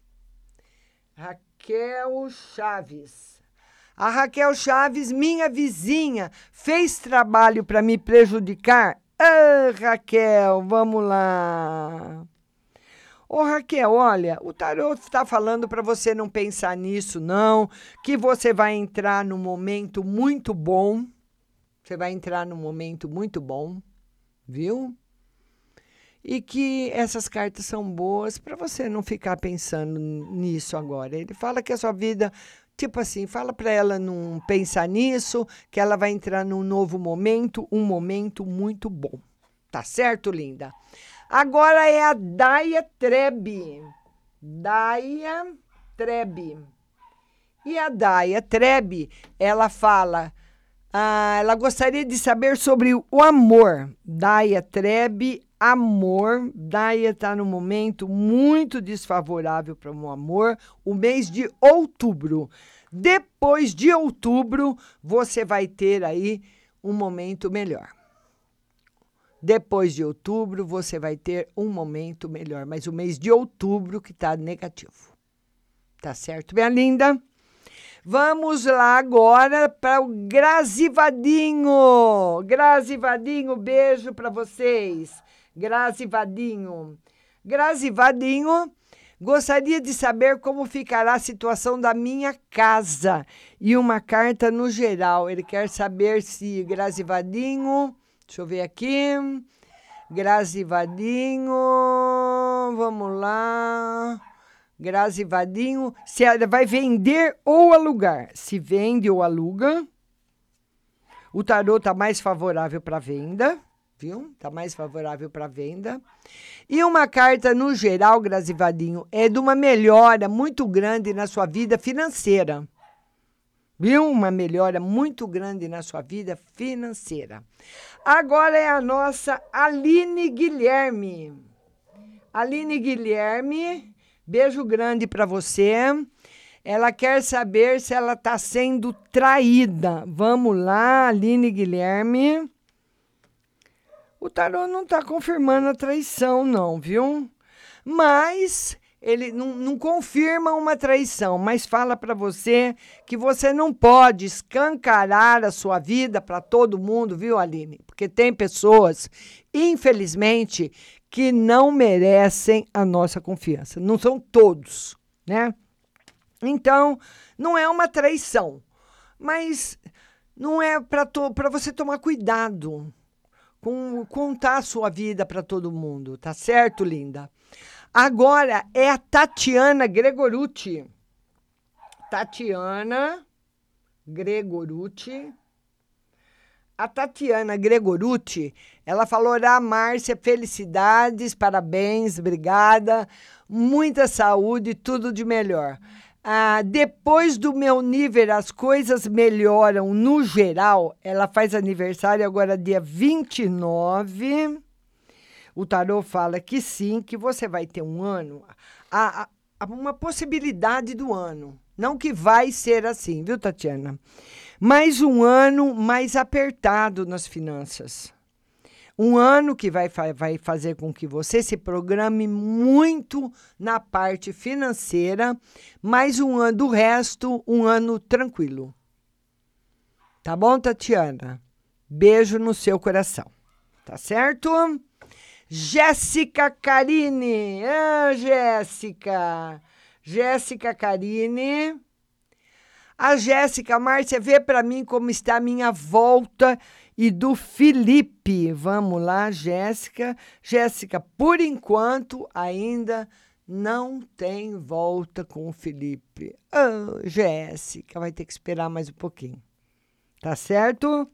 Raquel Chaves. A Raquel Chaves, minha vizinha, fez trabalho para me prejudicar? Ah, Raquel, vamos lá. Ô Raquel, olha, o tarot está falando para você não pensar nisso, não, que você vai entrar num momento muito bom. Você vai entrar num momento muito bom viu? E que essas cartas são boas para você não ficar pensando nisso agora. Ele fala que a sua vida, tipo assim, fala para ela não pensar nisso, que ela vai entrar num novo momento, um momento muito bom. Tá certo, linda? Agora é a Daia Trebe. Daia Trebe. E a Daia Trebe, ela fala ah, ela gostaria de saber sobre o amor. Daia Trebe, amor. Daia está num momento muito desfavorável para o amor, o mês de outubro. Depois de outubro, você vai ter aí um momento melhor. Depois de outubro, você vai ter um momento melhor, mas o mês de outubro que está negativo. Tá certo, minha linda? Vamos lá agora para o Grazivadinho. Grazivadinho, beijo para vocês. Grazi Vadinho. Grazi Vadinho, gostaria de saber como ficará a situação da minha casa e uma carta no geral. Ele quer saber se Grazi Vadinho, deixa eu ver aqui. Grazi Vadinho, vamos lá. Grazi Vadinho, se ela vai vender ou alugar. Se vende ou aluga. O tarô está mais favorável para venda, viu? Está mais favorável para venda. E uma carta no geral, Grazi Vadinho, é de uma melhora muito grande na sua vida financeira. Viu? Uma melhora muito grande na sua vida financeira. Agora é a nossa Aline Guilherme. Aline Guilherme, beijo grande para você. Ela quer saber se ela está sendo traída. Vamos lá, Aline Guilherme. O tarô não está confirmando a traição, não, viu? Mas ele não, não confirma uma traição, mas fala para você que você não pode escancarar a sua vida para todo mundo, viu, Aline? Porque tem pessoas, infelizmente, que não merecem a nossa confiança. Não são todos, né? Então, não é uma traição, mas não é para você tomar cuidado com contar a sua vida para todo mundo, tá certo, linda? Agora é a Tatiana Gregorucci. Tatiana Gregorucci. A Tatiana Gregorucci, ela falou: Ah, Márcia, felicidades, parabéns, obrigada, muita saúde, tudo de melhor. Ah, depois do meu nível, as coisas melhoram no geral. Ela faz aniversário agora, dia 29. O tarô fala que sim, que você vai ter um ano, a, a, uma possibilidade do ano. Não que vai ser assim, viu, Tatiana? Mas um ano mais apertado nas finanças. Um ano que vai, vai fazer com que você se programe muito na parte financeira, mas um ano do resto, um ano tranquilo. Tá bom, Tatiana? Beijo no seu coração. Tá certo? Jéssica Carine. Ah, Jéssica. Jéssica Carine. A Jéssica, Márcia, vê para mim como está a minha volta e do Felipe. Vamos lá, Jéssica. Jéssica, por enquanto, ainda não tem volta com o Felipe. Oh, Jéssica, vai ter que esperar mais um pouquinho. Tá certo?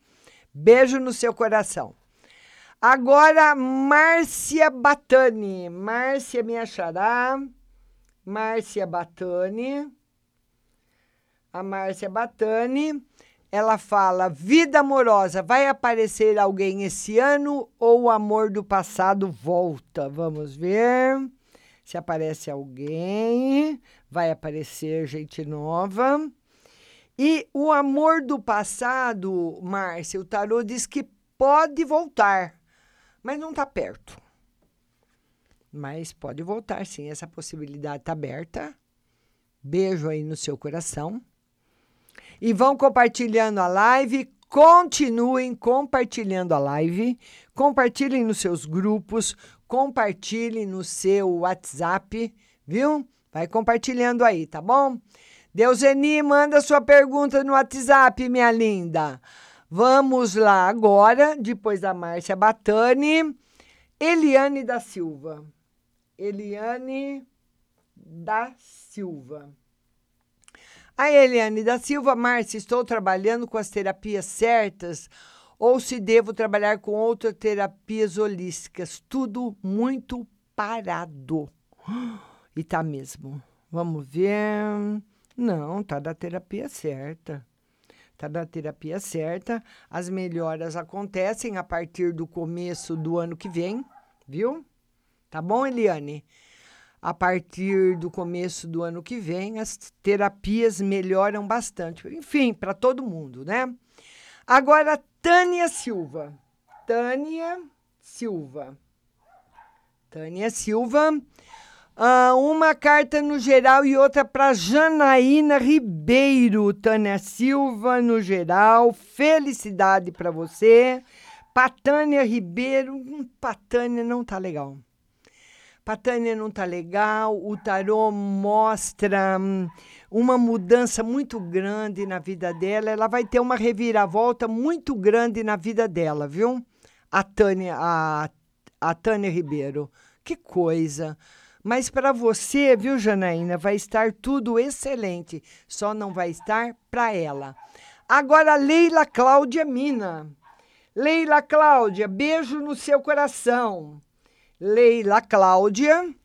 Beijo no seu coração. Agora, Márcia Batani. Márcia me achará. Márcia Batani. A Márcia Batani ela fala: vida amorosa, vai aparecer alguém esse ano ou o amor do passado volta? Vamos ver se aparece alguém. Vai aparecer gente nova. E o amor do passado, Márcia, o tarô diz que pode voltar, mas não está perto. Mas pode voltar, sim, essa possibilidade está aberta. Beijo aí no seu coração e vão compartilhando a live. Continuem compartilhando a live, compartilhem nos seus grupos, compartilhem no seu WhatsApp, viu? Vai compartilhando aí, tá bom? Deuseni, manda sua pergunta no WhatsApp, minha linda. Vamos lá agora, depois da Márcia Batani, Eliane da Silva. Eliane da Silva. A Eliane da Silva, Márcia, estou trabalhando com as terapias certas ou se devo trabalhar com outras terapias holísticas? Tudo muito parado. E tá mesmo. Vamos ver. Não, tá da terapia certa. Tá da terapia certa. As melhoras acontecem a partir do começo do ano que vem, viu? Tá bom, Eliane? A partir do começo do ano que vem, as terapias melhoram bastante. Enfim, para todo mundo, né? Agora, Tânia Silva. Tânia Silva. Tânia Silva. Uh, uma carta no geral e outra para Janaína Ribeiro. Tânia Silva, no geral. Felicidade para você. Patânia Ribeiro, hum, Patânia não tá legal. Patânia não tá legal. O tarô mostra hum, uma mudança muito grande na vida dela. Ela vai ter uma reviravolta muito grande na vida dela, viu? A Tânia, a, a Tânia Ribeiro. Que coisa. Mas para você, viu, Janaína, vai estar tudo excelente. Só não vai estar para ela. Agora, Leila Cláudia Mina. Leila Cláudia, beijo no seu coração. Leila Cláudia,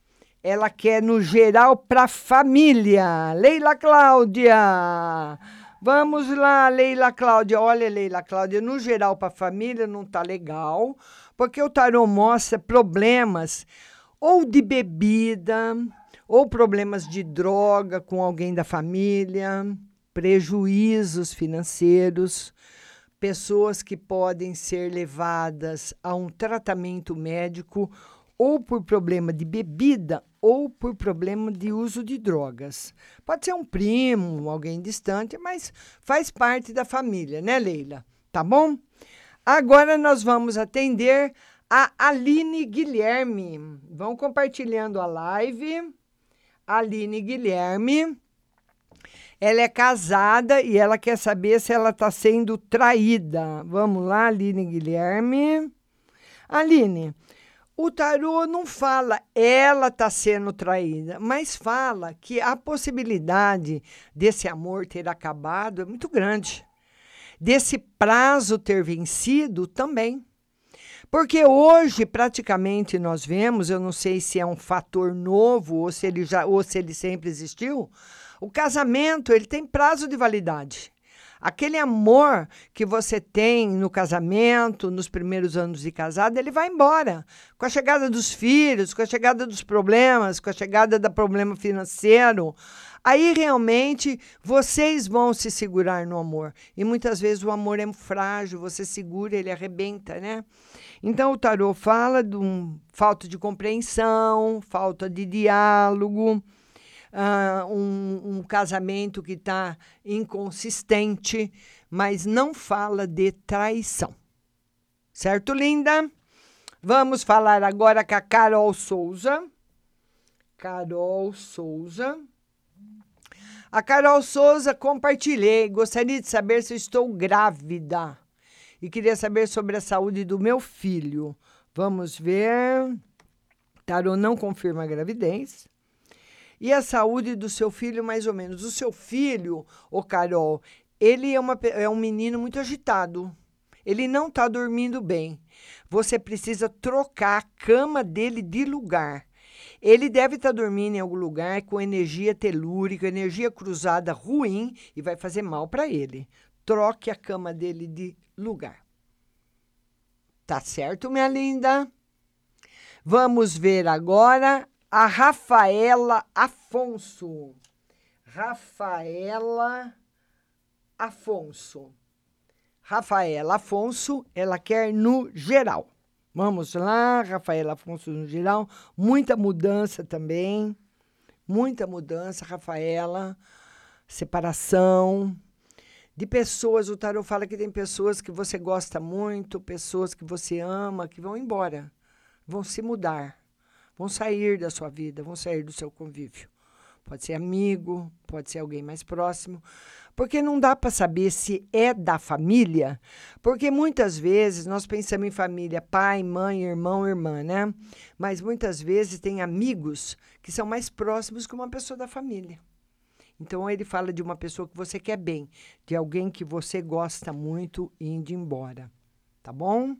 ela quer no geral para família. Leila Cláudia. Vamos lá, Leila Cláudia. Olha, Leila Cláudia, no geral para família não tá legal, porque o tarô mostra problemas ou de bebida, ou problemas de droga com alguém da família, prejuízos financeiros, pessoas que podem ser levadas a um tratamento médico ou por problema de bebida ou por problema de uso de drogas. Pode ser um primo, alguém distante, mas faz parte da família, né, Leila? Tá bom? Agora nós vamos atender a Aline Guilherme. Vão compartilhando a live. Aline Guilherme. Ela é casada e ela quer saber se ela está sendo traída. Vamos lá, Aline Guilherme. Aline, o tarô não fala ela está sendo traída, mas fala que a possibilidade desse amor ter acabado é muito grande. Desse prazo ter vencido também. Porque hoje, praticamente, nós vemos, eu não sei se é um fator novo ou se ele já ou se ele sempre existiu, o casamento ele tem prazo de validade. Aquele amor que você tem no casamento, nos primeiros anos de casado, ele vai embora. Com a chegada dos filhos, com a chegada dos problemas, com a chegada do problema financeiro, aí realmente vocês vão se segurar no amor. E muitas vezes o amor é frágil, você segura, ele arrebenta, né? Então o tarô fala de um, falta de compreensão, falta de diálogo uh, um, um casamento que está inconsistente, mas não fala de traição. Certo, linda? Vamos falar agora com a Carol Souza. Carol Souza. A Carol Souza compartilhei. Gostaria de saber se estou grávida. E queria saber sobre a saúde do meu filho. Vamos ver. Tarô não confirma a gravidez. E a saúde do seu filho, mais ou menos. O seu filho, o Carol, ele é, uma, é um menino muito agitado. Ele não está dormindo bem. Você precisa trocar a cama dele de lugar. Ele deve estar tá dormindo em algum lugar com energia telúrica, energia cruzada ruim e vai fazer mal para ele. Troque a cama dele de lugar. Tá certo, minha linda? Vamos ver agora a Rafaela Afonso. Rafaela Afonso. Rafaela Afonso, ela quer no geral. Vamos lá, Rafaela Afonso no geral. Muita mudança também. Muita mudança, Rafaela. Separação de pessoas. O tarot fala que tem pessoas que você gosta muito, pessoas que você ama, que vão embora, vão se mudar vão sair da sua vida, vão sair do seu convívio. Pode ser amigo, pode ser alguém mais próximo, porque não dá para saber se é da família, porque muitas vezes nós pensamos em família, pai, mãe, irmão, irmã, né? Mas muitas vezes tem amigos que são mais próximos que uma pessoa da família. Então ele fala de uma pessoa que você quer bem, de alguém que você gosta muito indo embora. Tá bom?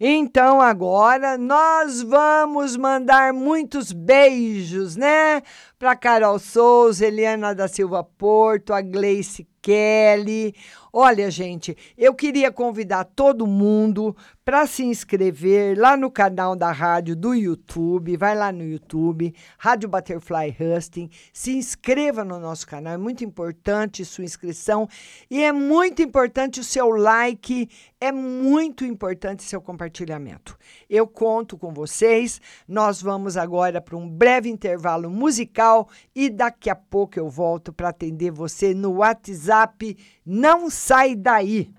Então agora nós vamos mandar muitos beijos, né? Para Carol Souza, Eliana da Silva Porto, a Gleice Kelly. Olha, gente, eu queria convidar todo mundo para se inscrever lá no canal da rádio do YouTube. Vai lá no YouTube, Rádio Butterfly Husting. Se inscreva no nosso canal, é muito importante sua inscrição e é muito importante o seu like, é muito importante seu compartilhamento. Eu conto com vocês. Nós vamos agora para um breve intervalo musical e daqui a pouco eu volto para atender você no WhatsApp. Não sai daí.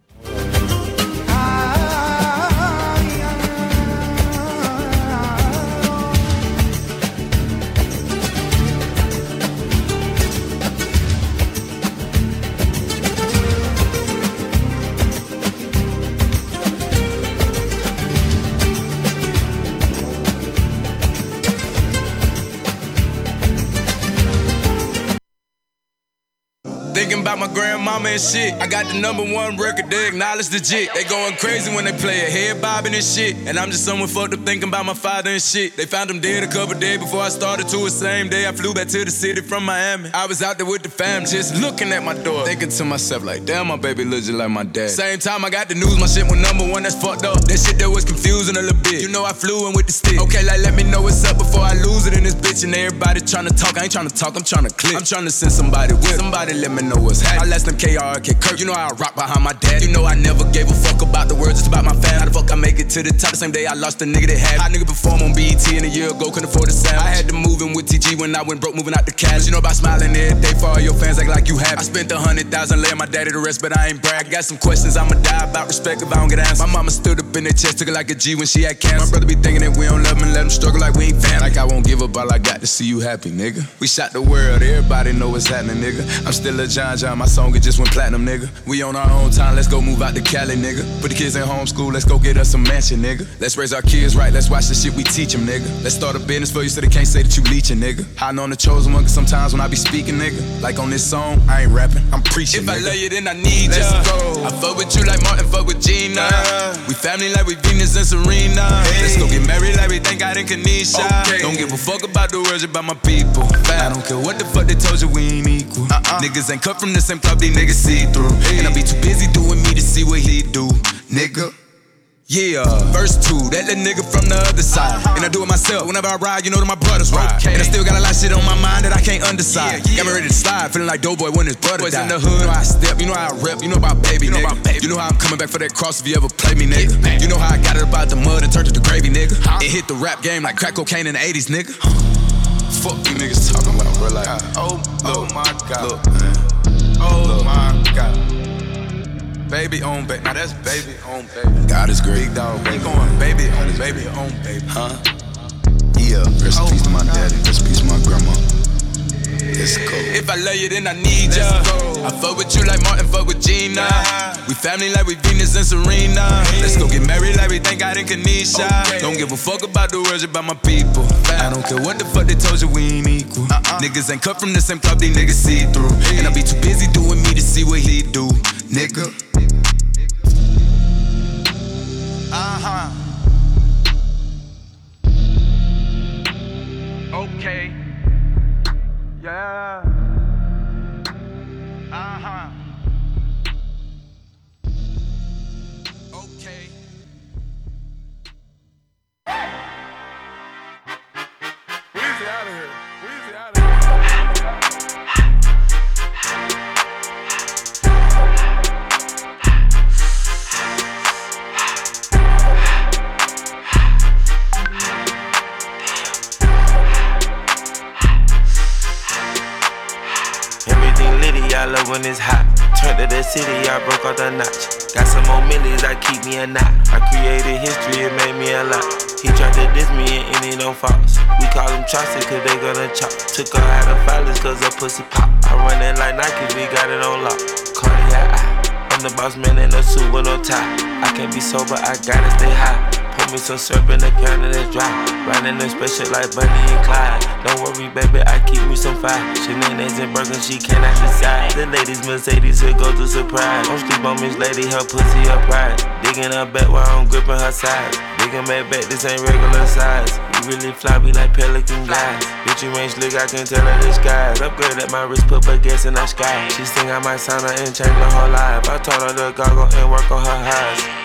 Grandmama and shit. I got the number one record, they acknowledge the jit. They going crazy when they play it, head bobbing and shit. And I'm just someone fucked up thinking about my father and shit. They found him dead a couple days before I started to the same day. I flew back to the city from Miami. I was out there with the fam, just looking at my door. Thinking to myself, like, damn, my baby looks just like my dad. Same time I got the news, my shit was number one, that's fucked up. That shit that was confusing a little bit. You know I flew in with the stick. Okay, like, let me know what's up before I lose it in this bitch. And everybody trying to talk, I ain't trying to talk, I'm trying to click. I'm trying to send somebody with. Somebody let me know what's happening. I last them KRK Kirk. You know I rock behind my dad. You know I never gave a fuck about the words, just about my fam. How the fuck I make it to the top the same day I lost a nigga that had. Hot nigga perform on BET in a year ago, couldn't afford the sound. I had to move in with TG when I went broke, moving out the cash. You know about smiling day for all your fans, act like you happy. I spent a hundred thousand laying my daddy to rest, but I ain't brag. I got some questions I'ma die about respect if I don't get answers. My mama stood up in the chest, took it like a G when she had cancer. My brother be thinking that we don't love him and let him struggle like we ain't fan. Like I won't give up, all I got to see you happy, nigga. We shot the world, everybody know what's happening, nigga. I'm still a John John, my song it just went platinum, nigga. We on our own time, let's go move out to Cali, nigga. Put the kids in homeschool, let's go get us some mansion, nigga. Let's raise our kids right, let's watch the shit we teach them, nigga. Let's start a business for you so they can't say that you leeching, nigga. Hiding on the chosen one, cause sometimes when I be speaking, nigga. Like on this song, I ain't rapping, I'm preaching. If I love you, then I need Let's ya. go. I fuck with you like Martin, fuck with Gina. We family like we Venus and Serena. Let's go get married like we thank God in Kanisha. Okay. Don't give a fuck about the words about my people. I don't care what the fuck they told you, we ain't equal. Uh-uh. Niggas ain't cut from the same club, these niggas see through. And I be too busy doing me to see what he do, nigga. Yeah, verse two, that little nigga from the other side. And I do it myself. Whenever I ride, you know that my brothers ride. And I still got a lot of shit on my mind that I can't undecide. Got me ready to slide, feeling like Doughboy when his brother died. in the hood, you know how I step, you know how I rep, you know about baby, nigga. You know how I'm coming back for that cross if you ever play me, nigga. You know how I got it about the mud and turned it to gravy, nigga. It hit the rap game like crack cocaine in the 80s, nigga. Fuck you niggas talking about, bro. Like, oh, oh my god. Look, oh my god. Baby on baby. Now that's baby on baby. God is great. Big dog. Baby. going baby on baby on baby. Huh? Yeah. Rest in peace to my oh daddy. Rest in peace to my grandma. It's cool. If I love you, then I need Let's ya. I fuck with you like Martin fuck with Gina. We family like we Venus and Serena. Let's go get married like we thank God in Kanisha. Don't give a fuck about the words about my people. I don't care what the fuck they told you, we ain't equal. Niggas ain't cut from the same club, these niggas see through. And I be too busy doing me to see what he do, nigga. Uh huh. Okay. Yeah. Me a knot. I created history, it made me a lot. He tried to diss me and any no faults. We call him Chaucer, cause they gonna chop. Took her out of filers, cause her pussy pop. I run it like Nike, we got it on lock. Cardiac. I'm the boss man in a suit with no tie. I can't be sober, I gotta stay high. Pour me some syrup in the counter that's dry. Riding them special like Bunny and Clyde. Don't worry, baby, I keep me some fire. Shenanigans and burgers, she cannot decide. The ladies Mercedes here go to surprise. Don't sleep on Miss Lady, her pussy her pride. Digging her back while I'm gripping her sides. Digging back back, this ain't regular size. You really fly me like pelican guys. Bitch, you ain't slick, I can tell her the skies. Upgrade at my wrist, put her gas in the sky. She think I might sign her and change her whole life. I told her to goggle and work on her highs.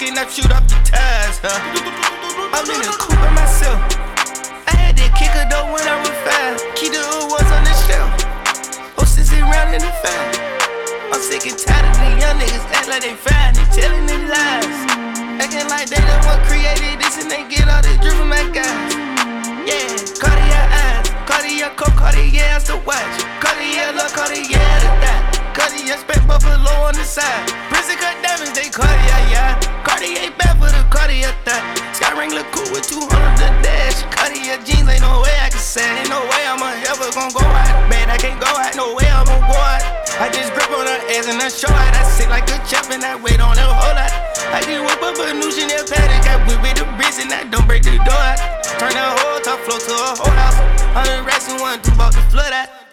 drinking, I shoot off the tires. Huh? I'm in a coupe by myself. I had that kicker though when I refine. Keep the awards on the shelf. Hostess around in the fan. I'm sick and tired of these young niggas act like they fine and telling them lies. Acting like they the one created this and they get all this drip from my guys. Yeah, Cartier eyes, Cartier coat, Cartier to watch. Cartier look, Cartier the dot. Cartier spent buffalo on the side. Prison cut diamonds, they Cartier, yeah. Cartier back for the Cartier thought. Sky ring look cool with 200 the dash. Cartier jeans, ain't no way I can say. Ain't no way I'm ever gonna go out. Man, I can't go out, no way I'm gonna go out. I just grip on her ass and I show out. I sit like a champ and I wait on her whole lot. I just whip up a new Chanel paddock. I whip with the bricks and I don't break the door out. Turn that whole top floor to a whole house. Hundred racks and one, two about the flood out.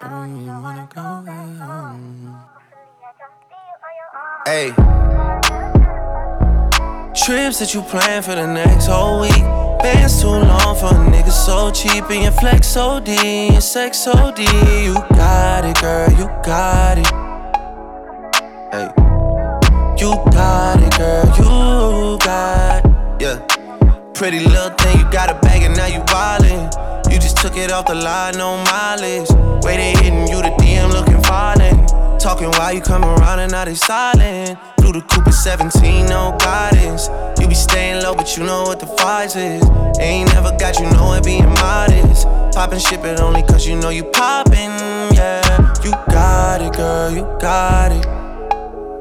Hey. Trips that you plan for the next whole week. Bands too long for a nigga so cheap. And your flex OD, your sex OD. You got it, girl, you got it. Hey. You got it, girl, you got it. Yeah. Pretty little thing, you got a bag and now you wildin'. You just took it off the line, no mileage. They hitting you, the DM looking violent. Talking while you come around and now they silent. Through the Cooper 17, no guidance. You be staying low, but you know what the price is. Ain't never got you know it being modest. Poppin' shit, but only cause you know you poppin', yeah. You got it, girl, you got it.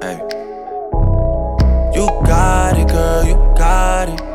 Hey. You got it, girl, you got it.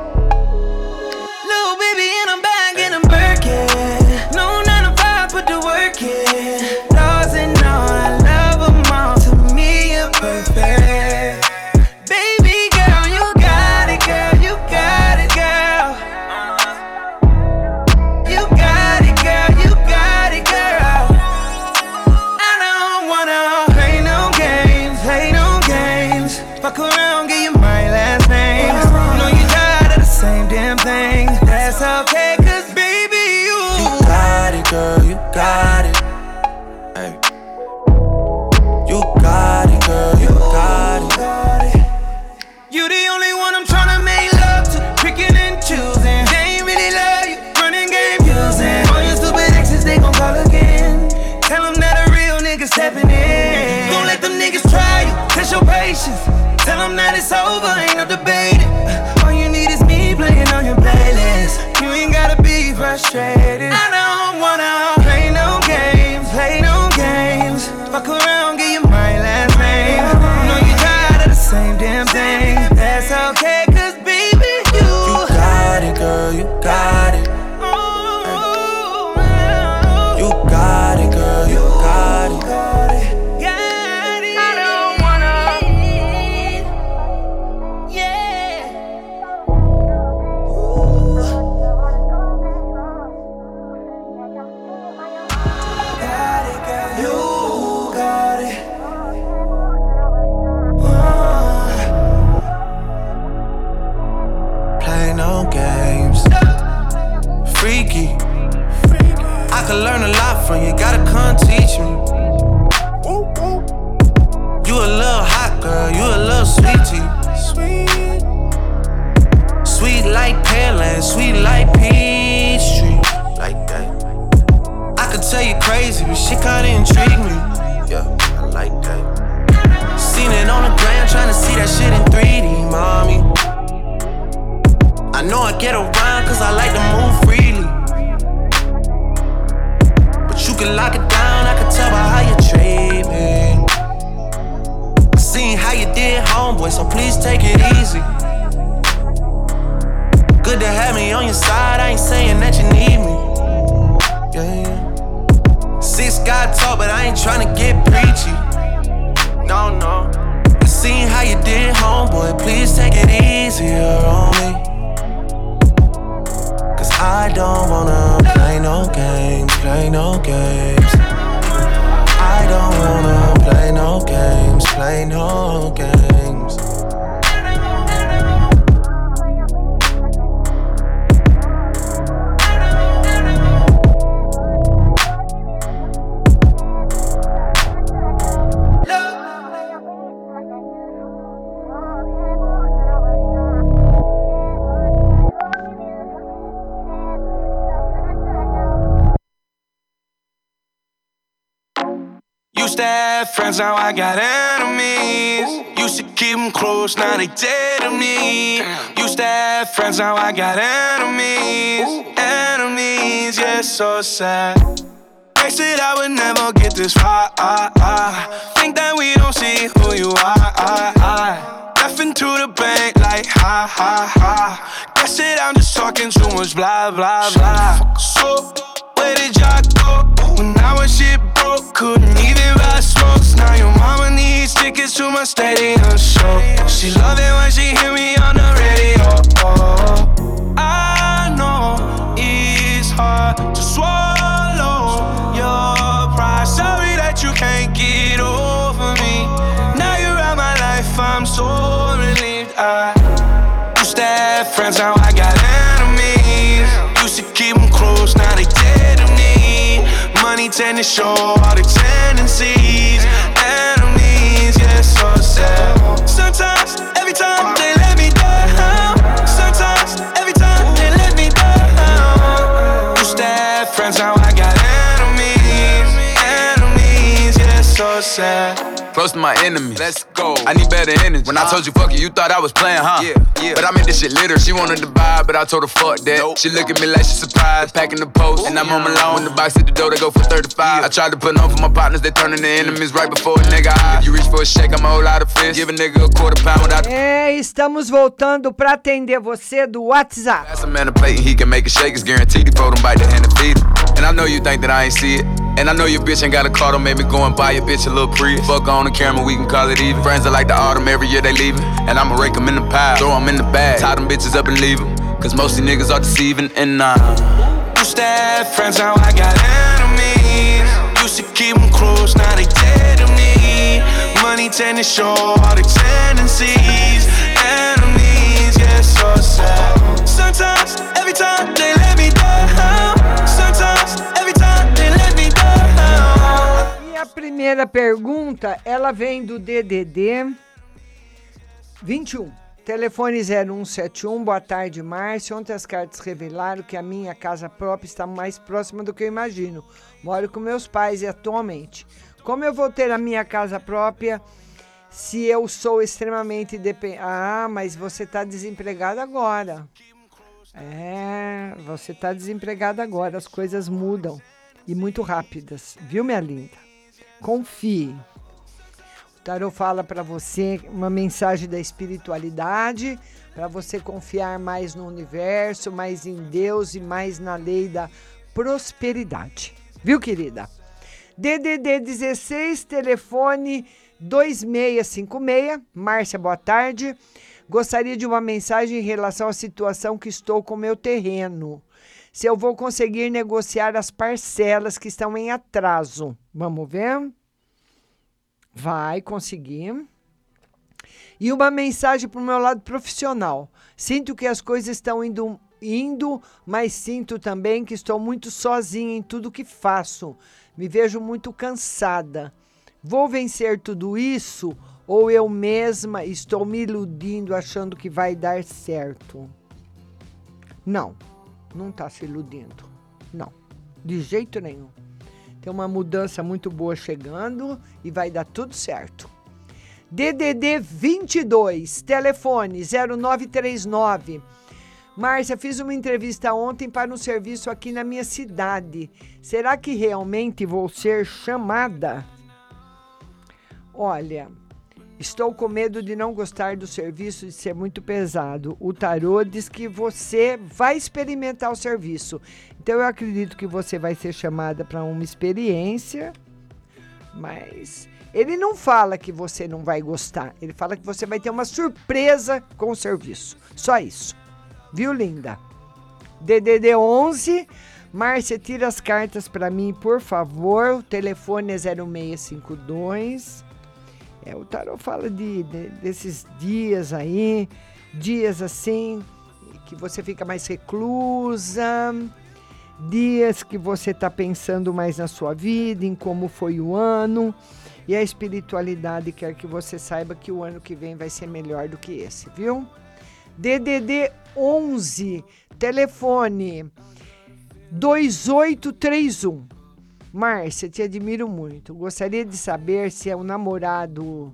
Now I got enemies. Used to keep them close, now they dead to me. Used to have friends, now I got enemies. Enemies, yeah, so sad. They said I would never get this far. Think that we don't see who you are. Left into the bank like ha ha ha. Guess that I'm just talking too much blah blah blah. So where did y'all go when I was broke? Couldn't even buy smokes. Now your mama needs tickets to my stadium show. She love it when she hear me on the radio. I know it's hard to swallow your pride. Sorry that you can't get over me. Now you're out my life, I'm so relieved. I used to have friends, now I got Money tend to show all the tendencies. Enemies, so. Sometimes, every time they let me down. Sometimes, every time they let me down. To have friends, now yeah, so. Close to my enemies. Let's go. I need better energy. When I told you fuck you, you thought I was playing, huh? Yeah, yeah. But I made this shit litter. She wanted to buy, but I told her fuck that. She look at me like she surprised, packing the post. and I'm home alone. When the box hit the door, they go for 35. I tried to put on for my partners, they turning to enemies right before a nigga high. If you reach for a shake, I'ma hold out a fist. Give a nigga a quarter pound without É, estamos voltando para atender você do WhatsApp. Pass a man a plate and he can make it shake. It's guaranteed he fold him bite the hand and feed him. And I know you think that I ain't see it. And I know your bitch ain't got a car, don't make me go and buy your bitch a little Prius. Fuck on the camera, we can call it even. Friends are like the autumn, every year they leaving. And I'ma rake them in the pile, throw them in the bag, tie them bitches up and leave them. Cause most of niggas are deceiving and nah. Used to have friends, now I got enemies. Used to keep them close, now they dead to me. Money tend to show all the tendencies. Enemies, yeah, so sad. Sometimes, every time they let me down. Primeira pergunta, ela vem do DDD 21. Telefone 0171, boa tarde, Márcio. Ontem as cartas revelaram que a minha casa própria está mais próxima do que eu imagino. Moro com meus pais e atualmente. Como eu vou ter a minha casa própria se eu sou extremamente dependente? Ah, mas você está desempregado agora. É, você está desempregado agora. As coisas mudam e muito rápidas, viu, minha linda? Confie. O tarot fala para você uma mensagem da espiritualidade, para você confiar mais no universo, mais em Deus e mais na lei da prosperidade. Viu, querida? DDD 16, telefone 2656. Márcia, boa tarde. Gostaria de uma mensagem em relação à situação que estou com meu terreno. Se eu vou conseguir negociar as parcelas que estão em atraso. Vamos ver? Vai conseguir. E uma mensagem para o meu lado profissional. Sinto que as coisas estão indo, indo, mas sinto também que estou muito sozinha em tudo que faço. Me vejo muito cansada. Vou vencer tudo isso ou eu mesma estou me iludindo achando que vai dar certo? Não, não está se iludindo. Não, de jeito nenhum. Tem uma mudança muito boa chegando e vai dar tudo certo. DDD 22, telefone 0939. Márcia, fiz uma entrevista ontem para um serviço aqui na minha cidade. Será que realmente vou ser chamada? Olha, estou com medo de não gostar do serviço de ser muito pesado. O tarô diz que você vai experimentar o serviço. Então eu acredito que você vai ser chamada para uma experiência, mas ele não fala que você não vai gostar. Ele fala que você vai ter uma surpresa com o serviço. Só isso. Viu, linda? DDD 11. Márcia, tira as cartas para mim, por favor. O telefone é 0652. É, o tarot fala de, de, desses dias aí, dias assim, que você fica mais reclusa, dias que você está pensando mais na sua vida, em como foi o ano. E a espiritualidade quer que você saiba que o ano que vem vai ser melhor do que esse, viu? DDD 11, telefone 2831. Márcia, te admiro muito. Gostaria de saber se é o namorado,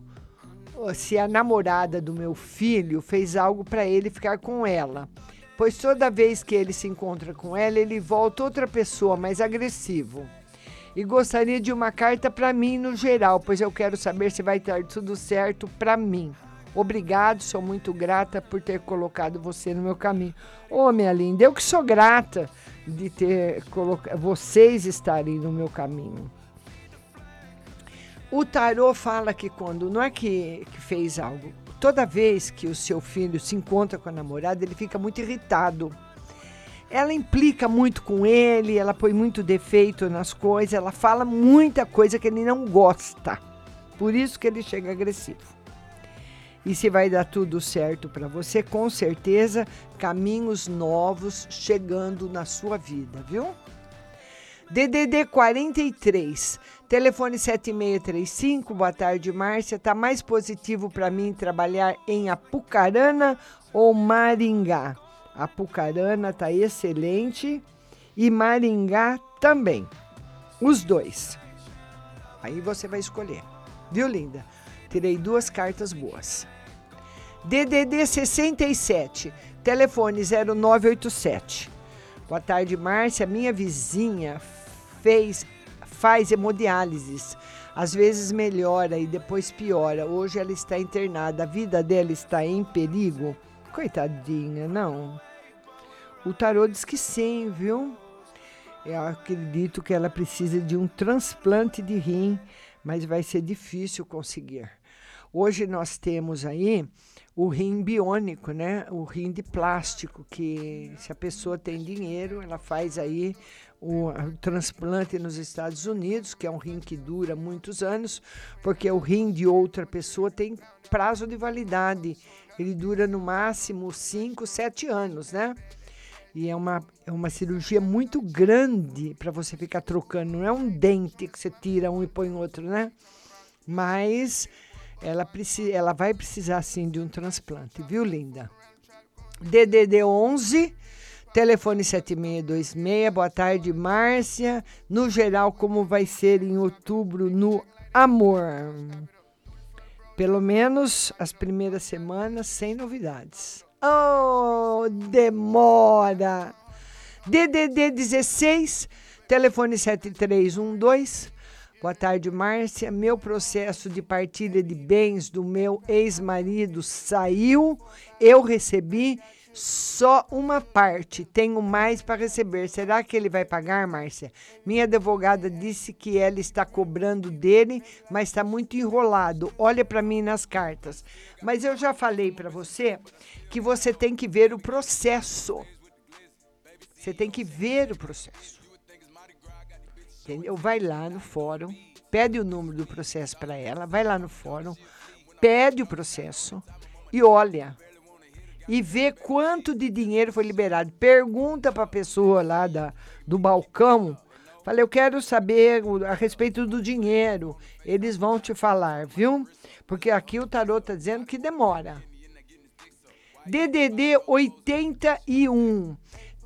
se a namorada do meu filho fez algo para ele ficar com ela. Pois toda vez que ele se encontra com ela, ele volta outra pessoa mais agressivo. E gostaria de uma carta para mim no geral, pois eu quero saber se vai estar tudo certo para mim. Obrigado, sou muito grata por ter colocado você no meu caminho. Ô, minha linda, eu que sou grata de ter colocado vocês estarem no meu caminho. O tarô fala que quando não é que, que fez algo, toda vez que o seu filho se encontra com a namorada, ele fica muito irritado. Ela implica muito com ele, ela põe muito defeito nas coisas, ela fala muita coisa que ele não gosta. Por isso que ele chega agressivo. E se vai dar tudo certo para você, com certeza, caminhos novos chegando na sua vida, viu? DDD 43, telefone 7635, boa tarde, Márcia. Tá mais positivo para mim trabalhar em Apucarana ou Maringá? Apucarana tá excelente e Maringá também. Os dois. Aí você vai escolher. Viu, linda? Tirei duas cartas boas. DDD 67, telefone 0987. Boa tarde, Márcia. Minha vizinha fez faz hemodiálise. Às vezes melhora e depois piora. Hoje ela está internada. A vida dela está em perigo. Coitadinha, não. O tarô diz que sim, viu? Eu acredito que ela precisa de um transplante de rim, mas vai ser difícil conseguir. Hoje nós temos aí o rim biônico, né? O rim de plástico, que se a pessoa tem dinheiro, ela faz aí o, o transplante nos Estados Unidos, que é um rim que dura muitos anos, porque o rim de outra pessoa tem prazo de validade. Ele dura no máximo 5, 7 anos, né? E é uma, é uma cirurgia muito grande para você ficar trocando. Não é um dente que você tira um e põe outro, né? Mas ela, precisa, ela vai precisar sim de um transplante, viu, linda? DDD 11, telefone 7626. Boa tarde, Márcia. No geral, como vai ser em outubro no amor? Pelo menos as primeiras semanas sem novidades. Oh, demora! DDD 16, telefone 7312. Boa tarde, Márcia. Meu processo de partilha de bens do meu ex-marido saiu. Eu recebi só uma parte. Tenho mais para receber. Será que ele vai pagar, Márcia? Minha advogada disse que ela está cobrando dele, mas está muito enrolado. Olha para mim nas cartas. Mas eu já falei para você que você tem que ver o processo. Você tem que ver o processo. Entendeu? Vai lá no fórum, pede o número do processo para ela, vai lá no fórum, pede o processo e olha. E vê quanto de dinheiro foi liberado. Pergunta para a pessoa lá da, do balcão. Falei, eu quero saber a respeito do dinheiro. Eles vão te falar, viu? Porque aqui o tarot está dizendo que demora. DDD 81,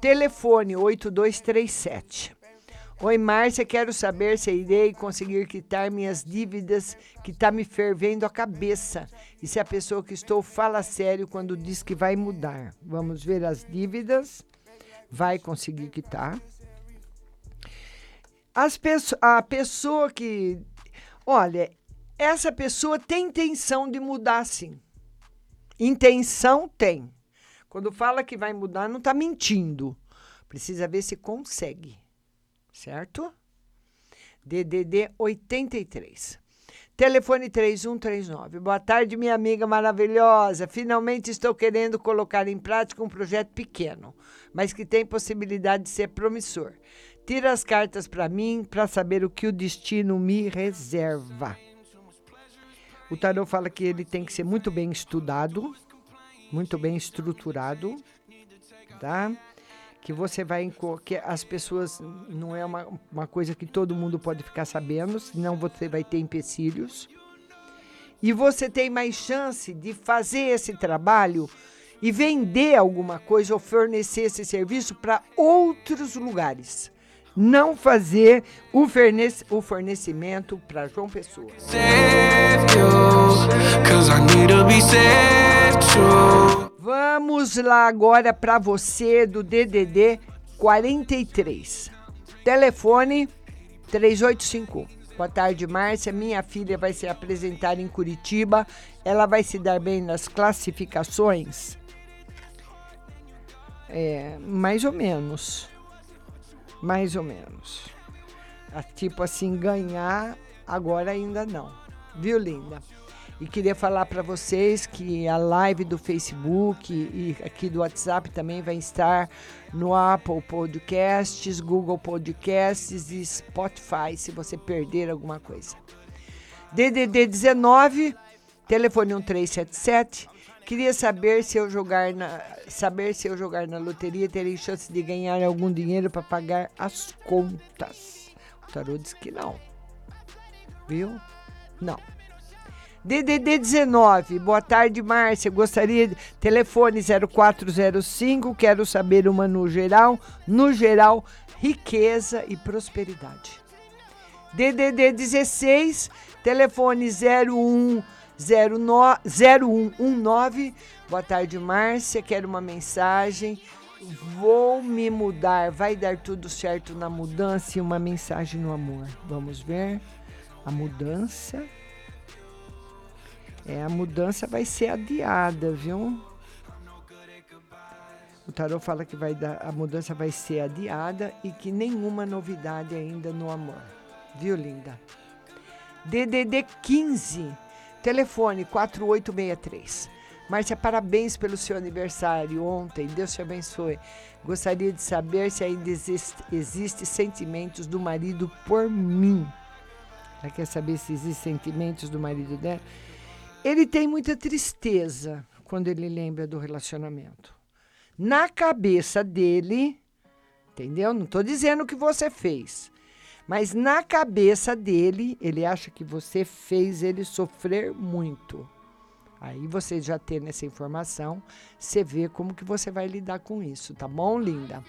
telefone 8237. Oi, Márcia, quero saber se irei conseguir quitar minhas dívidas que tá me fervendo a cabeça. E se a pessoa que estou fala sério quando diz que vai mudar. Vamos ver as dívidas. Vai conseguir quitar. As peço a pessoa que. Olha, essa pessoa tem intenção de mudar sim. Intenção tem. Quando fala que vai mudar, não está mentindo. Precisa ver se consegue certo? DDD 83. Telefone 3139. Boa tarde, minha amiga maravilhosa. Finalmente estou querendo colocar em prática um projeto pequeno, mas que tem possibilidade de ser promissor. Tira as cartas para mim para saber o que o destino me reserva. O tarot fala que ele tem que ser muito bem estudado, muito bem estruturado, tá? Que você vai que as pessoas não é uma, uma coisa que todo mundo pode ficar sabendo, senão você vai ter empecilhos. E você tem mais chance de fazer esse trabalho e vender alguma coisa ou fornecer esse serviço para outros lugares. não fazer o, fornece- o fornecimento para João Pessoa. You, Vamos lá agora para você do DDD 43. Telefone 3851. Boa tarde, Márcia. Minha filha vai se apresentar em Curitiba. Ela vai se dar bem nas classificações? É, mais ou menos. Mais ou menos. Ah, Tipo assim, ganhar agora ainda não. Viu, linda? E queria falar para vocês que a live do Facebook e aqui do WhatsApp também vai estar no Apple Podcasts, Google Podcasts e Spotify, se você perder alguma coisa. DDD 19, telefone 1377. Queria saber se eu jogar na saber se eu jogar na loteria terei chance de ganhar algum dinheiro para pagar as contas. O tarô diz que não. Viu? Não. DDD 19, boa tarde, Márcia. Gostaria de. Telefone 0405, quero saber uma no geral. No geral, riqueza e prosperidade. DDD 16, telefone 0119. Boa tarde, Márcia. Quero uma mensagem. Vou me mudar. Vai dar tudo certo na mudança e uma mensagem no amor. Vamos ver. A mudança. É, a mudança vai ser adiada, viu? O tarô fala que vai dar, a mudança vai ser adiada e que nenhuma novidade ainda no amor. Viu, linda? DDD 15, telefone 4863. Márcia, parabéns pelo seu aniversário ontem. Deus te abençoe. Gostaria de saber se ainda existe, existe sentimentos do marido por mim. Ela quer saber se existem sentimentos do marido dela. Ele tem muita tristeza quando ele lembra do relacionamento. Na cabeça dele, entendeu? Não estou dizendo o que você fez, mas na cabeça dele, ele acha que você fez ele sofrer muito. Aí você já tendo essa informação, você vê como que você vai lidar com isso, tá bom, linda?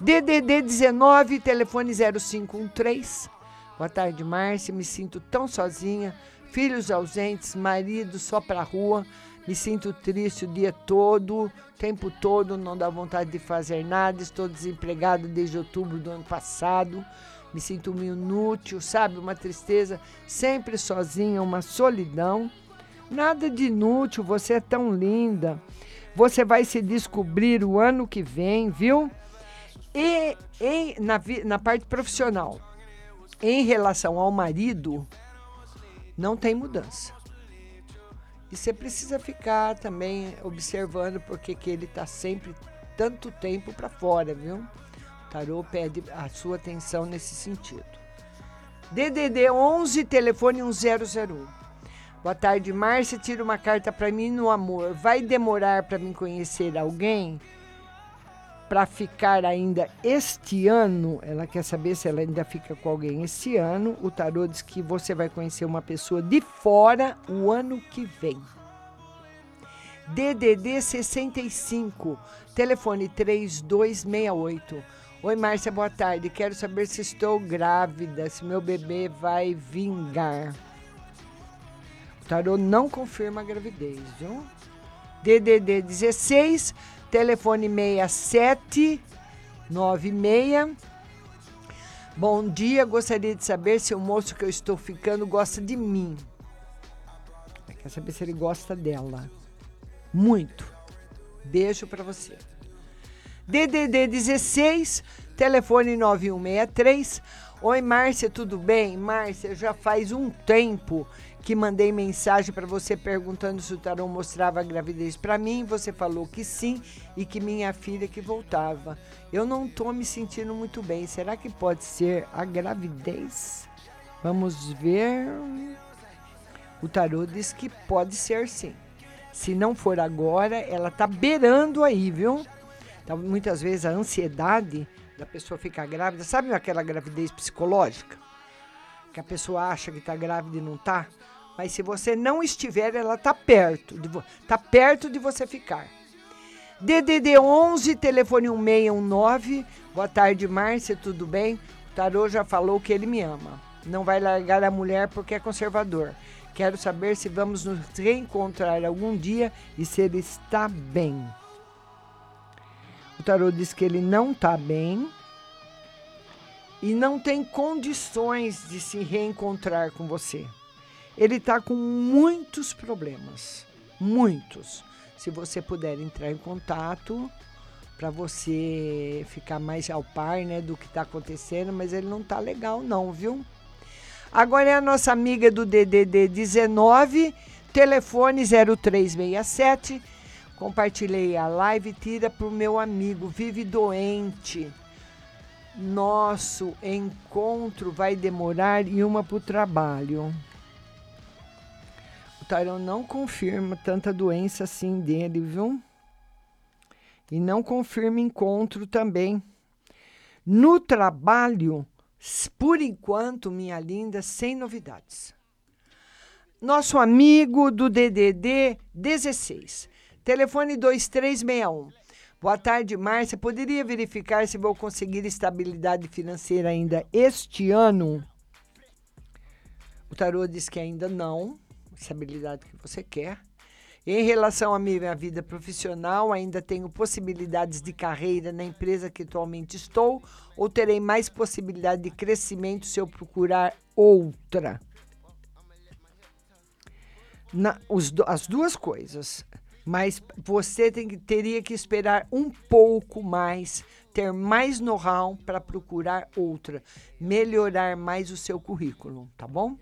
DDD 19, telefone 0513. Boa tarde, Márcia. Me sinto tão sozinha. Filhos ausentes, marido só pra rua. Me sinto triste o dia todo, tempo todo, não dá vontade de fazer nada. Estou desempregado desde outubro do ano passado. Me sinto um inútil, sabe? Uma tristeza, sempre sozinha, uma solidão. Nada de inútil, você é tão linda. Você vai se descobrir o ano que vem, viu? E em, na, na parte profissional, em relação ao marido, não tem mudança. E você precisa ficar também observando porque que ele está sempre tanto tempo para fora, viu? O tarô pede a sua atenção nesse sentido. DDD 11, telefone 1001. Boa tarde, Márcia. Tira uma carta para mim no amor. Vai demorar para mim conhecer alguém? Para ficar ainda este ano? Ela quer saber se ela ainda fica com alguém este ano. O tarô diz que você vai conhecer uma pessoa de fora o ano que vem. DDD 65, telefone 3268. Oi, Márcia, boa tarde. Quero saber se estou grávida, se meu bebê vai vingar. O tarô não confirma a gravidez, viu? DDD 16, telefone 6796. Bom dia, gostaria de saber se o moço que eu estou ficando gosta de mim. Quer saber se ele gosta dela. Muito. Beijo para você. DDD 16, telefone 9163. Oi, Márcia, tudo bem? Márcia, já faz um tempo que mandei mensagem para você perguntando se o tarô mostrava a gravidez para mim. Você falou que sim e que minha filha que voltava. Eu não tô me sentindo muito bem. Será que pode ser a gravidez? Vamos ver. O tarô diz que pode ser sim. Se não for agora, ela tá beirando aí, viu? Então, muitas vezes a ansiedade da pessoa ficar grávida, sabe aquela gravidez psicológica? Que a pessoa acha que está grávida e não tá? Mas se você não estiver, ela tá perto de vo- tá perto de você ficar. DDD 11, telefone 1619. Boa tarde, Márcia, tudo bem? O Tarô já falou que ele me ama. Não vai largar a mulher porque é conservador. Quero saber se vamos nos reencontrar algum dia e se ele está bem. O tarô diz que ele não está bem e não tem condições de se reencontrar com você. Ele está com muitos problemas, muitos. Se você puder entrar em contato para você ficar mais ao par, né, do que está acontecendo, mas ele não tá legal não, viu? Agora é a nossa amiga do DDD 19, telefone 0367. Compartilhei a live, tira pro meu amigo, vive doente. Nosso encontro vai demorar e uma pro trabalho. Tarão não confirma tanta doença assim dele, viu? E não confirma encontro também. No trabalho, por enquanto, minha linda, sem novidades. Nosso amigo do DDD 16, telefone 2361. Boa tarde, Márcia. Poderia verificar se vou conseguir estabilidade financeira ainda este ano? O tarô diz que ainda não, estabilidade que você quer. Em relação à minha vida profissional, ainda tenho possibilidades de carreira na empresa que atualmente estou, ou terei mais possibilidade de crescimento se eu procurar outra? Na, os, as duas coisas. Mas você tem teria que esperar um pouco mais, ter mais know-how para procurar outra, melhorar mais o seu currículo, tá bom?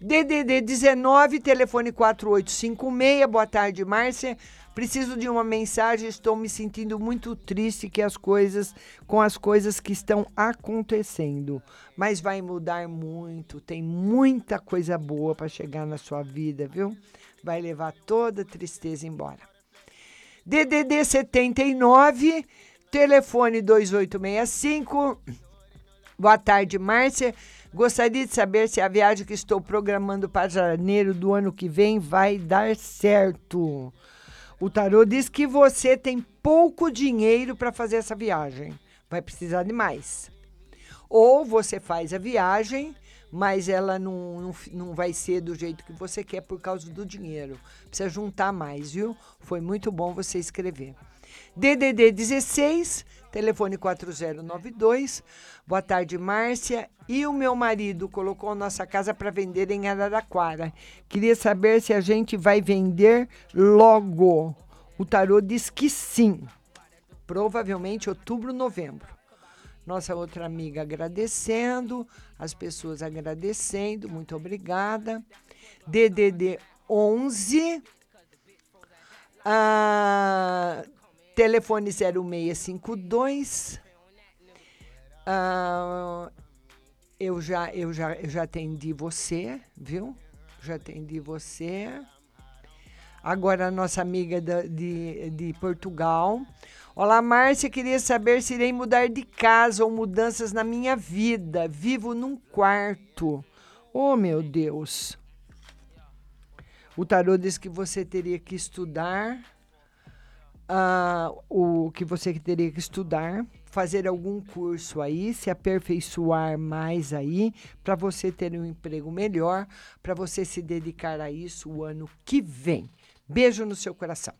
DDD 19, telefone 4856. Boa tarde, Márcia. Preciso de uma mensagem, estou me sentindo muito triste que as coisas com as coisas que estão acontecendo, mas vai mudar muito, tem muita coisa boa para chegar na sua vida, viu? Vai levar toda a tristeza embora. DDD 79, telefone 2865. Boa tarde, Márcia. Gostaria de saber se a viagem que estou programando para janeiro do ano que vem vai dar certo. O tarô diz que você tem pouco dinheiro para fazer essa viagem. Vai precisar de mais. Ou você faz a viagem, mas ela não, não, não vai ser do jeito que você quer por causa do dinheiro. Precisa juntar mais, viu? Foi muito bom você escrever. DDD 16, telefone 4092. Boa tarde, Márcia. E o meu marido colocou nossa casa para vender em Araraquara. Queria saber se a gente vai vender logo. O tarô diz que sim. Provavelmente outubro, novembro. Nossa outra amiga agradecendo, as pessoas agradecendo, muito obrigada. DDD 11, ah, telefone 0652. Ah, eu já, eu, já, eu já atendi você, viu? Já atendi você. Agora, a nossa amiga da, de, de Portugal. Olá, Márcia. Queria saber se irei mudar de casa ou mudanças na minha vida. Vivo num quarto. Oh, meu Deus. O tarô diz que você teria que estudar. Uh, o que você teria que estudar, fazer algum curso aí, se aperfeiçoar mais aí, para você ter um emprego melhor, para você se dedicar a isso o ano que vem. Beijo no seu coração.